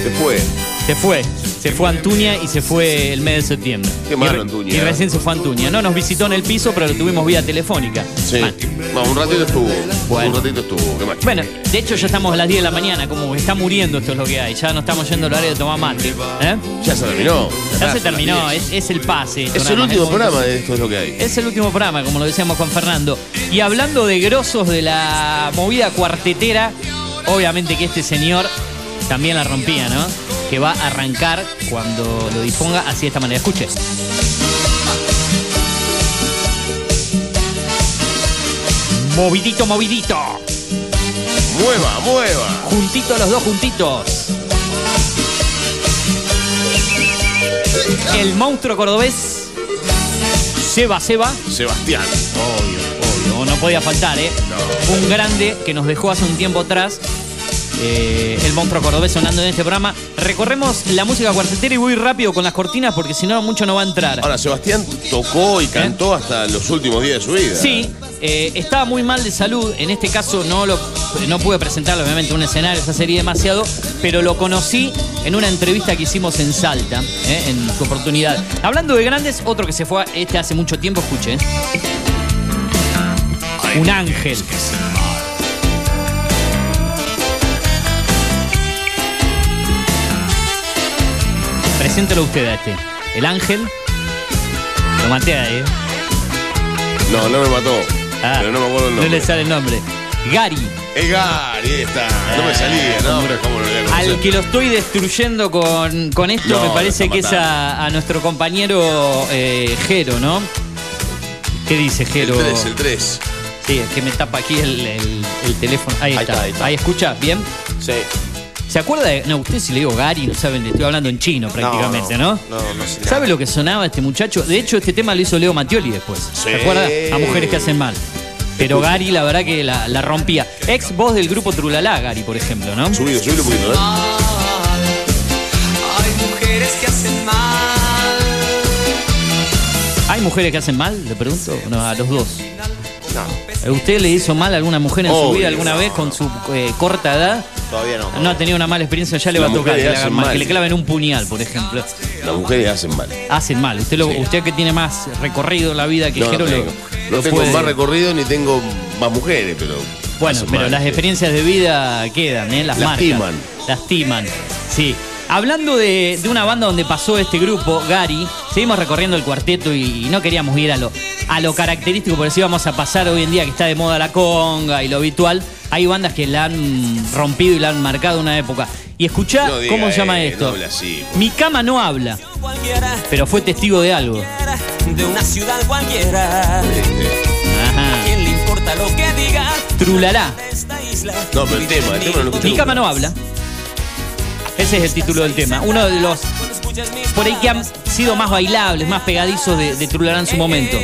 Se fue. Se fue. Se fue Antuña y se fue el mes de septiembre. Qué Y malo Antuña, Y ¿eh? recién se fue Antuña. No nos visitó en el piso, pero lo tuvimos vía telefónica. Sí. Mal. No, un ratito estuvo. Bueno. Un ratito estuvo. Qué mal. Bueno, de hecho ya estamos a las 10 de la mañana, como está muriendo esto es lo que hay. Ya no estamos yendo al área de tomar mate. ¿eh? Ya se terminó. Ya se terminó, es, es el pase. Es el último programa de esto es lo que hay. Es el último programa, como lo decíamos Juan Fernando. Y hablando de grosos de la movida cuartetera, obviamente que este señor también la rompía, ¿no? Que va a arrancar cuando lo disponga así de esta manera. Escuche. Movidito, movidito. Mueva, mueva. Juntitos los dos juntitos. El monstruo cordobés. Seba, Seba. Sebastián. Obvio, obvio. No podía faltar, ¿eh? Un grande que nos dejó hace un tiempo atrás. Eh, el monstruo cordobés sonando en este programa. Recorremos la música cuartetera y voy rápido con las cortinas porque si no, mucho no va a entrar. Ahora, Sebastián tocó y cantó hasta los últimos días de su vida. Sí, eh, estaba muy mal de salud. En este caso no lo no pude presentarlo, obviamente, en un escenario, esa sería demasiado, pero lo conocí en una entrevista que hicimos en Salta, eh, en su oportunidad. Hablando de grandes, otro que se fue este hace mucho tiempo, escuche. eh. Un ángel. Preséntelo usted a este. El ángel. Lo maté ahí. ¿eh? No, no me mató. Ah, pero no me acuerdo el nombre. No le sale el nombre. Gary. El Gary, está. No me salía, no, pero cómo le voy a. Al que lo estoy destruyendo con, con esto, No, me lo parece que es a, a nuestro compañero eh, Jero, ¿no? ¿Qué dice El Jero? 3, el 3. Sí, es que me tapa aquí el, el- el teléfono. Ahí, Ahí está, está, ahí está. Ahí escucha, ¿bien? Sí. ¿Se acuerda de.? No, usted si le digo Gary, no saben, le estoy hablando en chino prácticamente, ¿no? No, no sé. nada. ¿Sabe lo que sonaba este muchacho? De hecho, este tema lo hizo Leo Mattioli después. ¿Se acuerda? A mujeres que hacen mal. Pero Gary, la verdad que la, la rompía. Ex voz del grupo Trulalá, Gary, por ejemplo, ¿no? Subilo, subilo un poquito, ¿eh? Hay mujeres que hacen mal. ¿Hay mujeres que hacen mal? Le pregunto. No, a los dos. No, ¿Usted le hizo mal a alguna mujer en su vida alguna no, vez con su eh, corta edad? todavía no. No ha tenido una mala experiencia, ya le va a Las tocar que le, hagan hacen mal, mal. que le claven un puñal, por ejemplo. Las mujeres hacen mal. Hacen mal. Usted, lo, usted que tiene más recorrido en la vida que No, no lo- tengo, no lo tengo puede- más recorrido ni tengo más mujeres, pero. Bueno, pero mal, las experiencias de vida quedan, ¿eh? Las Lastiman. marcan. Lastiman. Sí. Hablando de, de una banda donde pasó este grupo, Gary, seguimos recorriendo el cuarteto y, y no queríamos ir a lo, a lo característico, por si vamos a pasar hoy en día que está de moda la conga y lo habitual. Hay bandas que la han rompido y la han marcado una época. Y escuchá, No diga, ¿cómo se llama eh, esto? no así, Mi cama no habla, pero fue testigo de algo. de una ciudad cualquiera. Ajá. ¿Quién le importa lo que diga? Trulará. Esta isla. No, pero el tema, el tema no lo Mi cama no habla. Ese es el título del tema. Uno de los por ahí que han sido más bailables, más pegadizos de, de en su momento.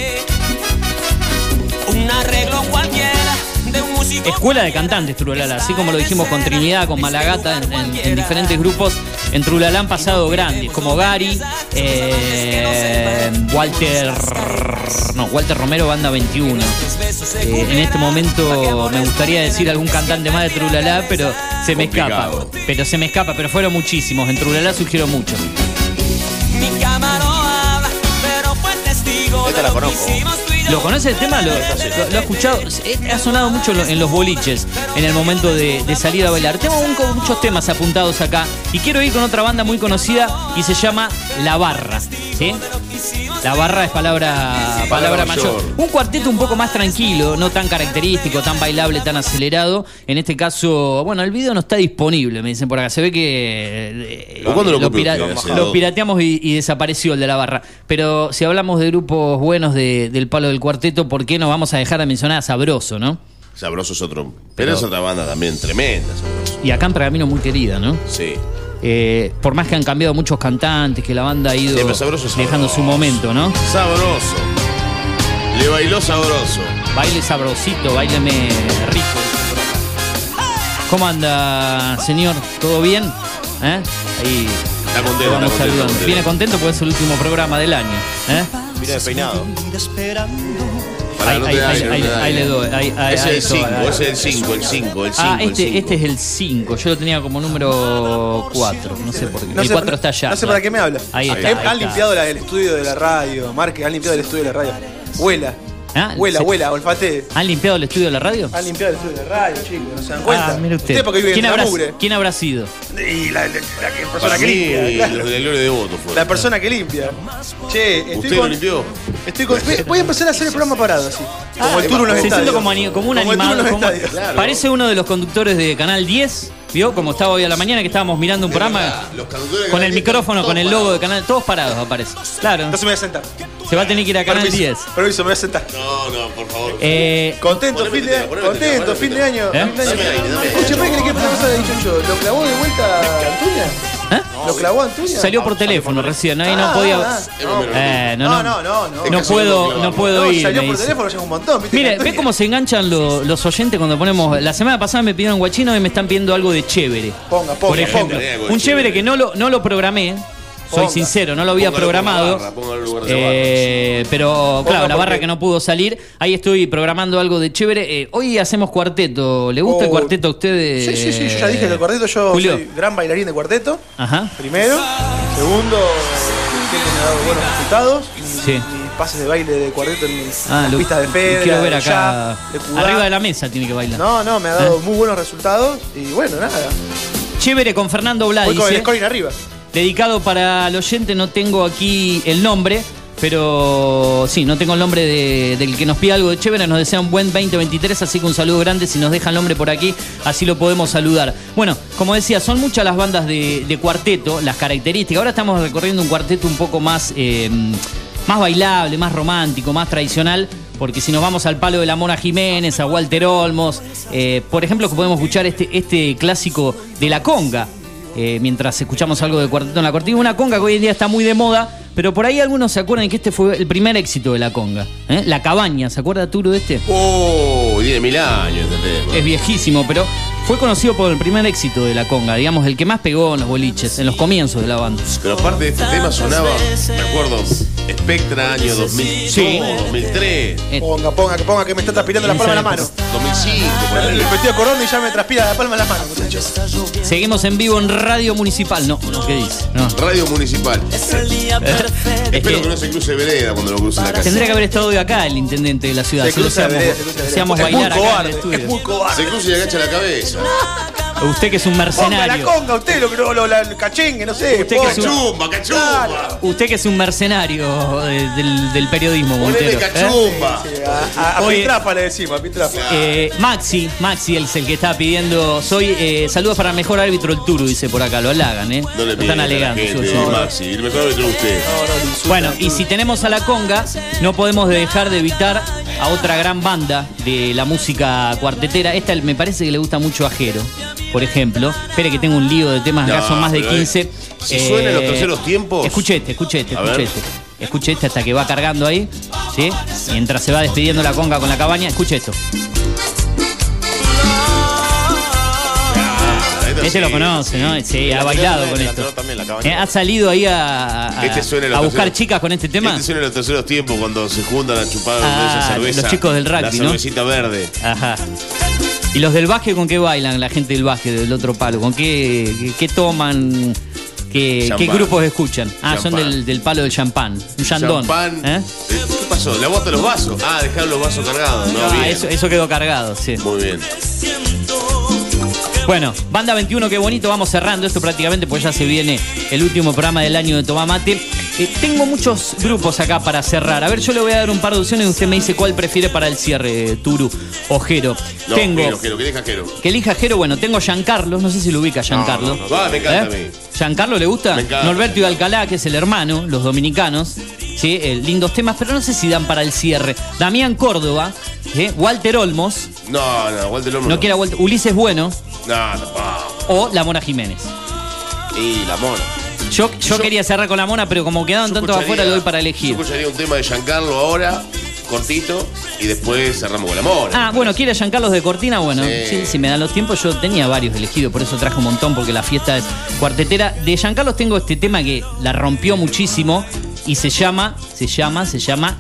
Un arreglo cualquiera de. Escuela de cantantes Trulalá, así como lo dijimos con Trinidad, con Malagata, en diferentes grupos. En Trulalá han pasado grandes, como Gary, eh, Walter. No, Walter Romero, Banda 21. Eh, en este momento me gustaría decir algún cantante más de Trulalá, pero se me escapa. Pero se me escapa, pero fueron muchísimos. En Trulalá surgieron muchos. Mi cama no habla, pero fue testigo Esta de la conozco. ¿Lo conoce el tema? ¿Lo, lo- ha escuchado? Eh, Ha sonado mucho en lo- en los boliches en el momento de, salir a bailar. Tengo muchos temas apuntados acá y quiero ir con otra banda muy conocida y se llama La Barra. ¿sí? La Barra es palabra, palabra mayor. mayor. Un cuarteto un poco más tranquilo, no tan característico, tan bailable, tan acelerado. En este caso, bueno, el video no está disponible, me dicen por acá. Se ve que eh, ¿O cuándo lo pira- lo pirateamos y, y desapareció el de la barra. Pero si hablamos de grupos buenos de- del palo del cuarteto, ¿por qué no vamos a dejar de mencionar a Sabroso, no? Sabroso es otro. Pero, Pero- es otra banda también tremenda, Sabroso. Y acá en Pergamino muy querida, ¿no? Sí. Eh, por más que han cambiado muchos cantantes, que la banda ha ido Sí, Sabroso dejando su momento, ¿no? Sabroso. Le bailó sabroso. Baile sabrosito, baileme rico. ¿Cómo anda, señor? ¿Todo bien? ¿Eh? Ahí Está contento, lo vamos está contento, saludando. contento. Viene contento porque es el último programa del año. ¿eh? Mira despeinado. Ahí- le doy, ahí- ahí- Es ahí el todo, 5, ahí. es el 5, el 5, el 5. Ah, este, este es el 5. Yo lo tenía como número 4. No sé por qué. No el sé- 4 está allá. No sé para qué me habla. Ahí está. Han limpiado la- el estudio de la radio, Marque, han limpiado el estudio de la radio. Huela, Ah, huela, se- huela, olfate. ¿Han limpiado el estudio de la radio? Han limpiado el estudio de la radio, chicos, no se dan cuenta. Ah, mire usted. porque vive ¿Quién, en la habrá, mugre. ¿Quién habrá sido? Y la, la- la que- persona Para que mí, limpia. claro. los de Gloria de Voto fueron. La persona que limpia. Che, estoy ¿Usted lo con, limpió? estoy con- voy- Voy a empezar a hacer el programa parado así. Como el tour en los Se siente estadios. como, ani- como un Como el tour en animado. los como- estadios. Claro. Parece uno de los conductores de Canal 10. ¿Vio? Como estaba hoy a la mañana que estábamos mirando un programa Los conductores de con Canal el 10 micrófono, están con el todos logo de Canal. Todos parados aparece. Claro. Entonces me voy a sentar. Se va a tener que ir a Canal Permiso, 10. Permiso, me voy a sentar. No, no, por favor. Eh, Contento, Poneme fin de año. poneme tela, Contento, poneme fin de año. ¿Eh? fin de año. Dame aire, dame aire. Escuche, ¿me que una cosa de dicho ¿Lo clavó de vuelta Antuña? ¿Eh? ¿Lo clavó Antuña? Salió por teléfono recién, ahí no Ah, podía. ah, Eh, no, No, no, no, no. puedo, no puedo No, ir. salió por teléfono ya es un montón. Mire, ve cómo se enganchan lo- los oyentes cuando ponemos. La semana pasada me pidieron guachino y me están pidiendo algo de chévere. Ponga, ponga, Por ejemplo, ponga. Un chévere chévere. que no lo, no lo programé. Soy sincero, no lo había Póngalo por la programado. barra, póngalo en lugar de la Eh, pero claro, la barra que no pudo salir. Ahí estoy programando algo de chévere. Eh, hoy hacemos cuarteto. ¿Le gusta el Oh. cuarteto a usted? Sí, sí, sí, yo ya dije que el cuarteto yo Julio. soy gran bailarín de cuarteto. Ajá. Primero. Segundo, que me ha dado buenos resultados. Sí. Mis pases de baile de cuarteto en mis Ah, las lo- pistas de Fedra, quiero ver de acá. jazz, de Cubá. Arriba de la mesa tiene que bailar. No, no, me ha dado ¿Eh? muy buenos resultados. Y bueno, nada. Chévere con Fernando Blades. Voy con el scoring arriba. Dedicado para el oyente, no tengo aquí el nombre, Pero sí, no tengo el nombre de- del que nos pide algo de chévere. Nos desea un buen 2023, así que un saludo grande. Si nos deja el nombre por aquí, así lo podemos saludar. Bueno, como decía, son muchas las bandas de, cuarteto, las características. Ahora estamos recorriendo un cuarteto un poco más, eh, más bailable, más romántico, más tradicional. Porque si nos vamos al palo de la Mona Jiménez, a Walter Olmos, eh, por ejemplo, podemos escuchar este, este clásico de la conga, eh, mientras escuchamos algo de Cuarteto en la Cortina. Una conga que hoy en día está muy de moda, pero por ahí algunos se acuerdan que este fue el primer éxito de la conga. ¿eh? La cabaña, ¿se acuerda Turo de este? Oh, tiene mil años este tema. Es viejísimo, pero fue conocido por el primer éxito de la conga, digamos, el que más pegó en los boliches, en los comienzos de la banda. Pero aparte de este tema sonaba, me acuerdo, Spectra año 2002, Sí. 2003, Ponga, ponga, que ponga, que me está transpirando la palma de la mano. 2005, por ahí. Me estoy acordando y ya me transpira la palma de la mano, muchachos. Seguimos en vivo en Radio Municipal. No, no, ¿qué dice? No. Radio Municipal. Es Espero que que no se cruce vereda cuando lo cruce la casa. tendría que haber estado hoy acá el intendente de la ciudad. Se Si lo cruza hacíamos, vereda, se cruza vereda. hacíamos Es muy bailar acá en el estudio. es muy Se cruza y agacha la cabeza. No. Usted que es un Ponga la mercenario. conga, usted, lo que lo, lo- la- el cachengue, no sé. Usted que es un- Cachumba, cachumba. Usted que es un mercenario eh, del, del periodismo, Ponele Montero. ¿eh? cachumba. A, a Oye. Pitrapa le decimos, a Pitrapa. Eh, Maxi, Maxi es el que está pidiendo. Soy eh, saludos para el mejor árbitro el Turo, dice por acá, lo halagan, ¿eh? No le Lo están alegando. gente. Maxi. El mejor árbitro usted. Bueno, y si tenemos a la conga, no podemos dejar de evitar a otra gran banda de la música cuartetera. Esta me parece que le gusta mucho a Jero, por ejemplo. Espere que tengo un lío de temas, acá No, son más de pero, 15. eh, si suena en los terceros tiempos- Escuche este, escuche este, A escuche este. Escuche este hasta que va cargando ahí, ¿sí? Mientras se va despidiendo la conga con la cabaña, escuche esto. Este lo conoce, ¿no? Sí, ha bailado con esto. También. Eh, ¿Ha salido ahí a, a- Este suena a buscar terceros- chicas con este tema? Este suena en los terceros tiempos cuando se juntan a chupar Ah, esa cerveza. los chicos del rugby, La ¿no? cervecita verde. Ajá. ¿Y los del básquet con qué bailan la gente del básquet, del otro palo? ¿Con qué, qué, qué toman? ¿Qué, qué grupos escuchan? Ah, son del, del palo del champán. Un chandón. Champán. ¿Eh? Eh, ¿Qué pasó? ¿Le bota los vasos? Ah, dejaron los vasos cargados. No, Ah, bien. eso, eso quedó cargado, sí. Muy bien. Bueno, Banda 21, qué bonito, vamos cerrando esto prácticamente, pues ya se viene el último programa del año de Tomamate. Eh, tengo muchos grupos acá para cerrar. A ver, yo le voy a dar un par de opciones y usted me dice cuál prefiere para el cierre, Turu o Jero. No, tengo Jero, Jero, ¿qué deja Jero? que elija Jero, bueno, tengo a Giancarlo, no sé si lo ubica Giancarlo. No, no, no. Ah, me encanta ¿Eh? a mí. ¿Giancarlo le gusta? Me encanta. Norberto y Alcalá, que es el hermano, los dominicanos. Sí, eh, lindos temas, pero no sé si dan para el cierre. Damián Córdoba, ¿eh? Walter Olmos, No, no, Walter Olmos. no quiera Walter, Ulises Bueno No, tampoco. o La Mona Jiménez. Y la mona. Yo, yo, quería cerrar con la mona, pero como quedaban Yo tantos afuera, le doy para elegir. Yo escucharía un tema de Giancarlo ahora, cortito, y después cerramos con la mona. Ah, bueno, ¿quiere Giancarlos de Cortina? Bueno, sí. Sí. si me dan los tiempos, yo tenía varios elegidos, por eso traje un montón, porque la fiesta es cuartetera. De Giancarlos tengo este tema que la rompió muchísimo y se llama, se llama, se llama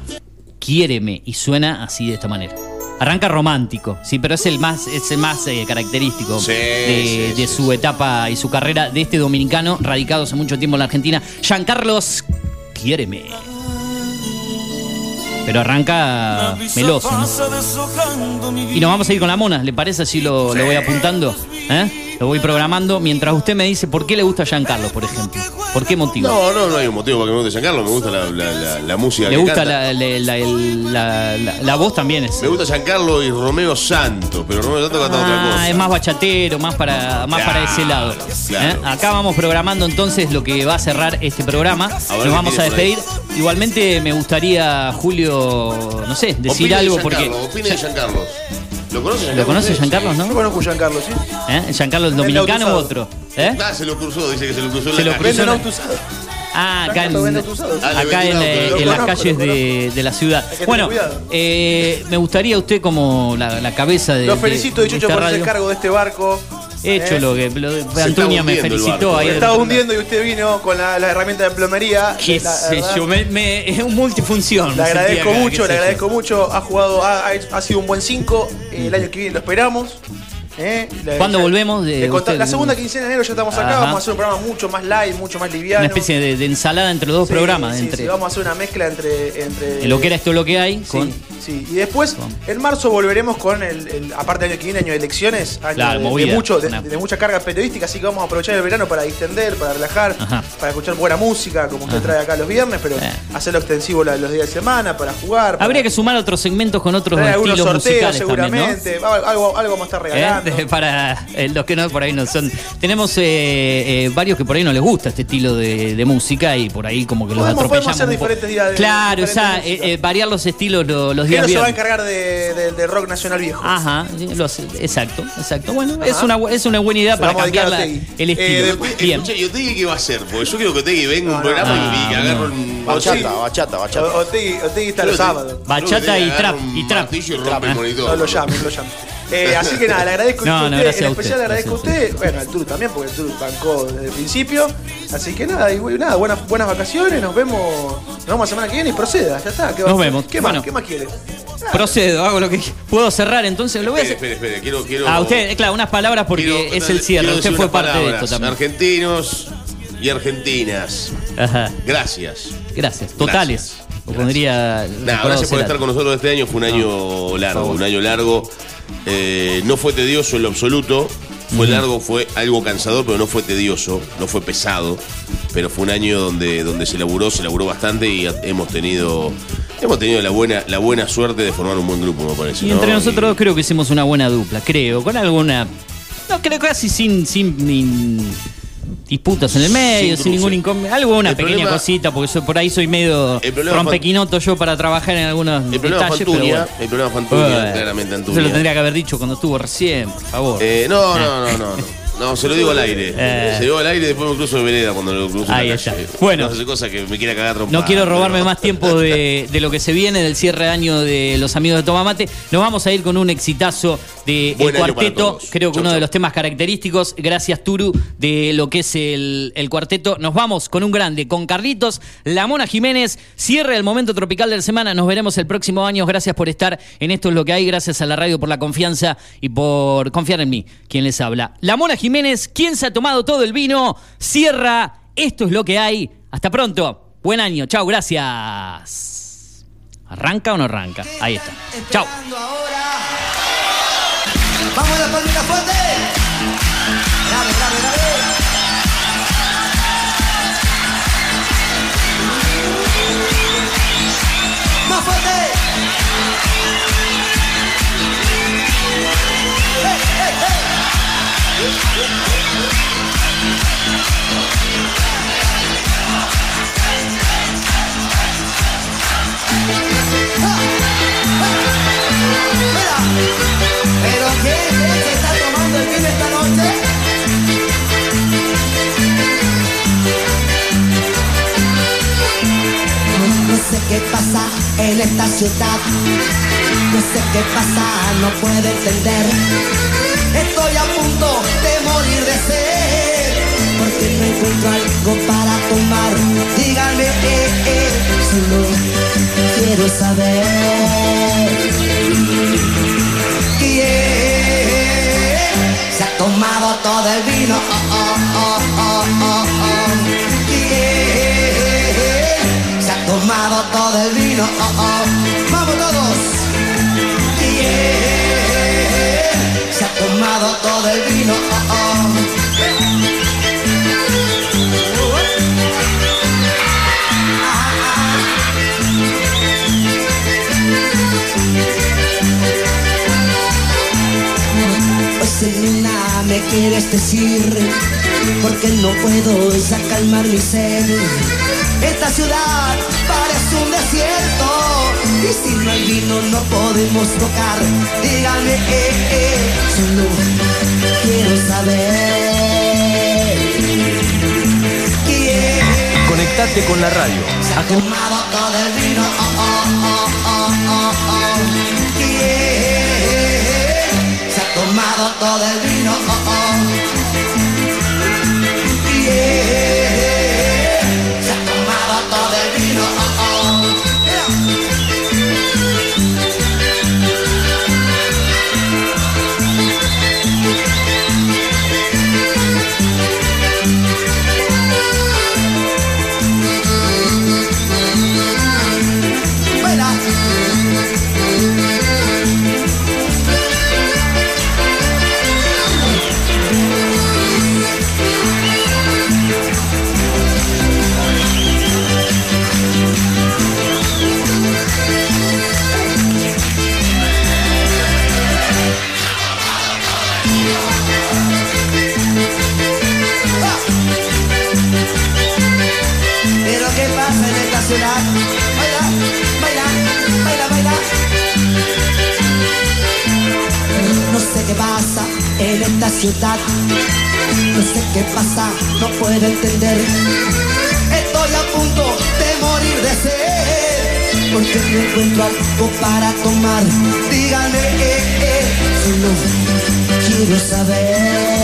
Quiéreme, y suena así de esta manera. Arranca romántico, sí, pero es el más, es el más eh, característico Sí, de, sí, de sí, su etapa y su carrera de este dominicano radicado hace mucho tiempo en la Argentina. Giancarlos, quiéreme. Pero arranca meloso, ¿no? Y nos vamos a ir con la mona, ¿le parece? Así lo, lo voy apuntando. ¿eh? Lo voy programando mientras usted me dice por qué le gusta Giancarlo, por ejemplo. ¿Por qué motivo? No, no, no hay un motivo para que me guste Giancarlo, me gusta la, la, la, la música le que gusta canta. la, voz también. Es, Me gusta Giancarlo y Romeo Santos, pero Romeo Santos canta otra cosa. Ah, es más bachatero, más para, más Claro, para ese lado. claro. ¿eh? Acá vamos programando entonces lo que va a cerrar este programa. Nos vamos a despedir. Igualmente me gustaría, Julio, no sé, decir Opine de algo Giancarlo, porque. Opine de Giancarlos. ¿Lo conoce ¿Lo conoce? Giancarlo, no? Yo conozco a Giancarlo, ¿sí? ¿Eh? ¿Giancarlo el dominicano u otro? ¿Eh? Ah, se lo cruzó, dice que se lo cruzó en Se la lo calle. cruzó en- auto usado. Ah, acá en. Ah, acá en, eh, lo en las calles lo de, de la ciudad. Bueno, eh, me gustaría usted como la, la cabeza de. Los felicito, de, esta por radio. cargo de este barco. Hecho ¿eh? lo que. lo- Antonia me hundiendo el felicitó barco. ahí. Estaba hundiendo y usted vino con la, la herramienta de plomería. Qué La- la sé verdad, yo, me, me- es un multifunción. Le me sentí agradezco acá, mucho, le yo. agradezco mucho. Ha jugado, ha, ha- ha sido un buen 5. El año que viene lo esperamos. ¿Eh? La- ¿Cuándo ya- volvemos de usted? La segunda quincena de enero ya estamos acá. Ajá. Vamos a hacer un programa mucho más light, mucho más liviano. Una especie de, de ensalada entre los dos Sí, programas. sí, entre sí, vamos a hacer una mezcla entre. entre lo que era esto lo que hay. Sí, Con, sí. Y después, en marzo volveremos con el, el- aparte del año que viene, año de elecciones, año Claro, de, de movida. mucho, de, Una- de mucha carga periodística, así que vamos a aprovechar el verano para distender, para relajar, Ajá. para escuchar buena música, como usted Ajá. trae acá los viernes, pero hacerlo extensivo los días de semana, para jugar. para Habría que sumar otros segmentos con otros estilos sorteos musicales también, ¿no? seguramente. Algo, algo, algo vamos a estar regalando. ¿Eh? Para eh, los que no por ahí no son. Tenemos eh, eh, varios que por ahí no les gusta este estilo de, de música y por ahí como que los Podemos- atropellamos. podemos hacer un poco. diferentes días de- claro, diferentes esa, música. eh, eh, variar los estilos lo- los ¿Quién días se va a encargar de, de- de rock nacional viejo? Ajá, sí, lo hace- exacto, exacto. Bueno, es una, es una buena idea Se para cambiar la- el estilo. Eh, Después, Bien. escucha, ¿y Otegui qué va a hacer? Porque yo quiero que Otegui venga a un No, programa no, y que no. agarre un. Bachata, bachata, bachata. O- Otegui, está los sábados. Bachata y trap, y trap. monitor. No lo llamen, no lo llamen. Eh, así que nada, le agradezco No, a no, usted, gracias en a especial le usted, agradezco a usted, bueno, al Turu también, porque el Turu bancó desde el principio. Así que nada, y nada, buenas, buenas vacaciones, nos vemos, nos vemos la semana que viene y proceda, ya está. ¿qué va a Nos vemos. ¿Qué Bueno. más? ¿Qué más quiere? Procedo, hago lo que puedo cerrar, entonces lo voy a Espere, hacer. espere, espere. Quiero, quiero, A usted, eh, claro, unas palabras porque quiero- es el cierre. Usted fue parte de esto también. Argentinos y argentinas. Ajá. Gracias. Gracias. Totales. O pondría. Gracias por estar con nosotros este año. Fue un año largo, un año largo. Eh, no fue tedioso en lo absoluto. Fue largo, fue algo cansador, pero no fue tedioso, no fue pesado. Pero fue un año donde, donde se laburó, se laburó bastante y hemos tenido, hemos tenido la buena, la buena suerte de formar un buen grupo, me parece. Y ¿no? entre nosotros dos creo que hicimos una buena dupla, creo, con alguna. No, creo casi sin, sin disputas en el medio, sin, ningún inconveniente. Algo, una El pequeña problema- cosita, porque por ahí soy medio rompequinoto yo para trabajar en algunos El problema fue detalles, pero Antuña, bueno. el problema fue Antuña, claramente Eso lo Antuña. tendría que haber dicho cuando estuvo recién, por favor. Eh, no, no, no, no, no. No, se lo digo al aire. Eh. Se lo digo al aire y después me cruzo de vereda cuando lo cruzo en Ahí está. Bueno. No hace cosas que me quiera cagar trompada. No quiero robarme pero- más tiempo de, de lo que se viene, del cierre de año de los amigos de Tomamate. Nos vamos a ir con un exitazo de Buen El Cuarteto. Creo que Chau, uno de los temas característicos, gracias Turu, de lo que es el, el cuarteto. Nos vamos con un grande, con Carlitos, La Mona Jiménez. Cierre el momento tropical de la semana. Nos veremos el próximo año. Gracias por estar en Esto es lo que hay. Gracias a la radio por la confianza y por confiar en mí, quien les habla. La Mona Jiménez, quien se ha tomado todo el vino, cierra. Esto es lo que hay. Hasta pronto. Buen año. Chau, gracias. ¿Arranca o no arranca? Ahí está. Chau. Vamos a la fuerte. Más fuerte. Qué pasa en esta ciudad, no sé qué pasa, no puedo entender. Estoy a punto de morir de sed, porque no encuentro algo para tomar. Díganme, eh, eh, solo quiero saber quién se ha tomado todo el vino. Oh, oh, oh, oh, oh, oh. ¿Quién se ha tomado todo el vino? Tomado todo el vino? Oh, oh. Una me quieres decir Porque no puedo ya calmar mi sed Esta ciudad parece un desierto Y si no hay vino no podemos tocar Díganme, eh, eh, solo quiero saber ¿Quién Conectate con la radio. se ha tomado todo el vino? Oh, oh, oh, oh, oh, oh. ¿Quién se ha tomado todo el vino? No sé qué pasa, no puedo entender. Estoy a punto de morir de sed. Porque no encuentro algo para tomar. Dígame, eh, eh, solo quiero saber.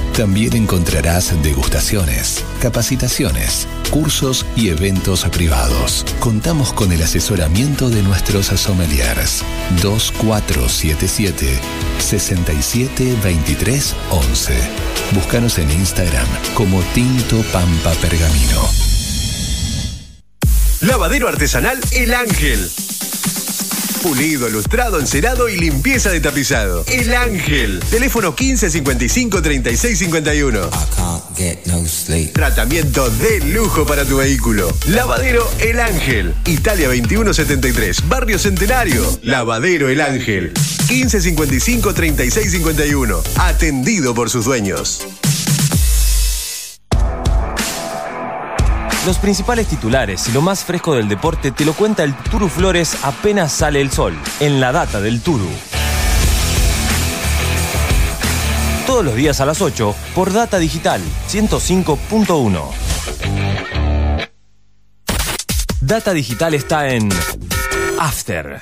también encontrarás degustaciones, capacitaciones, cursos y eventos privados. Contamos con el asesoramiento de nuestros sommeliers. 2477 6723 11. Búscanos en Instagram como Tinto Pampa Pergamino. Lavadero artesanal El Ángel. Pulido, lustrado, encerado y limpieza de tapizado. El Ángel. Teléfono 15 55 36 51. Tratamiento de lujo para tu vehículo. Lavadero El Ángel. Italia 2173. Barrio Centenario. Lavadero El Ángel. 15 55 36 51. Atendido por sus dueños. Los principales titulares y lo más fresco del deporte te lo cuenta el Turu Flores apenas sale el sol, en la data del Turu. Todos los días a las 8 por Data Digital 105.1. Data Digital está en After.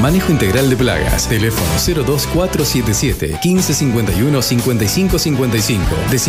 Manejo integral de plagas. Teléfono 02477 1551 5555.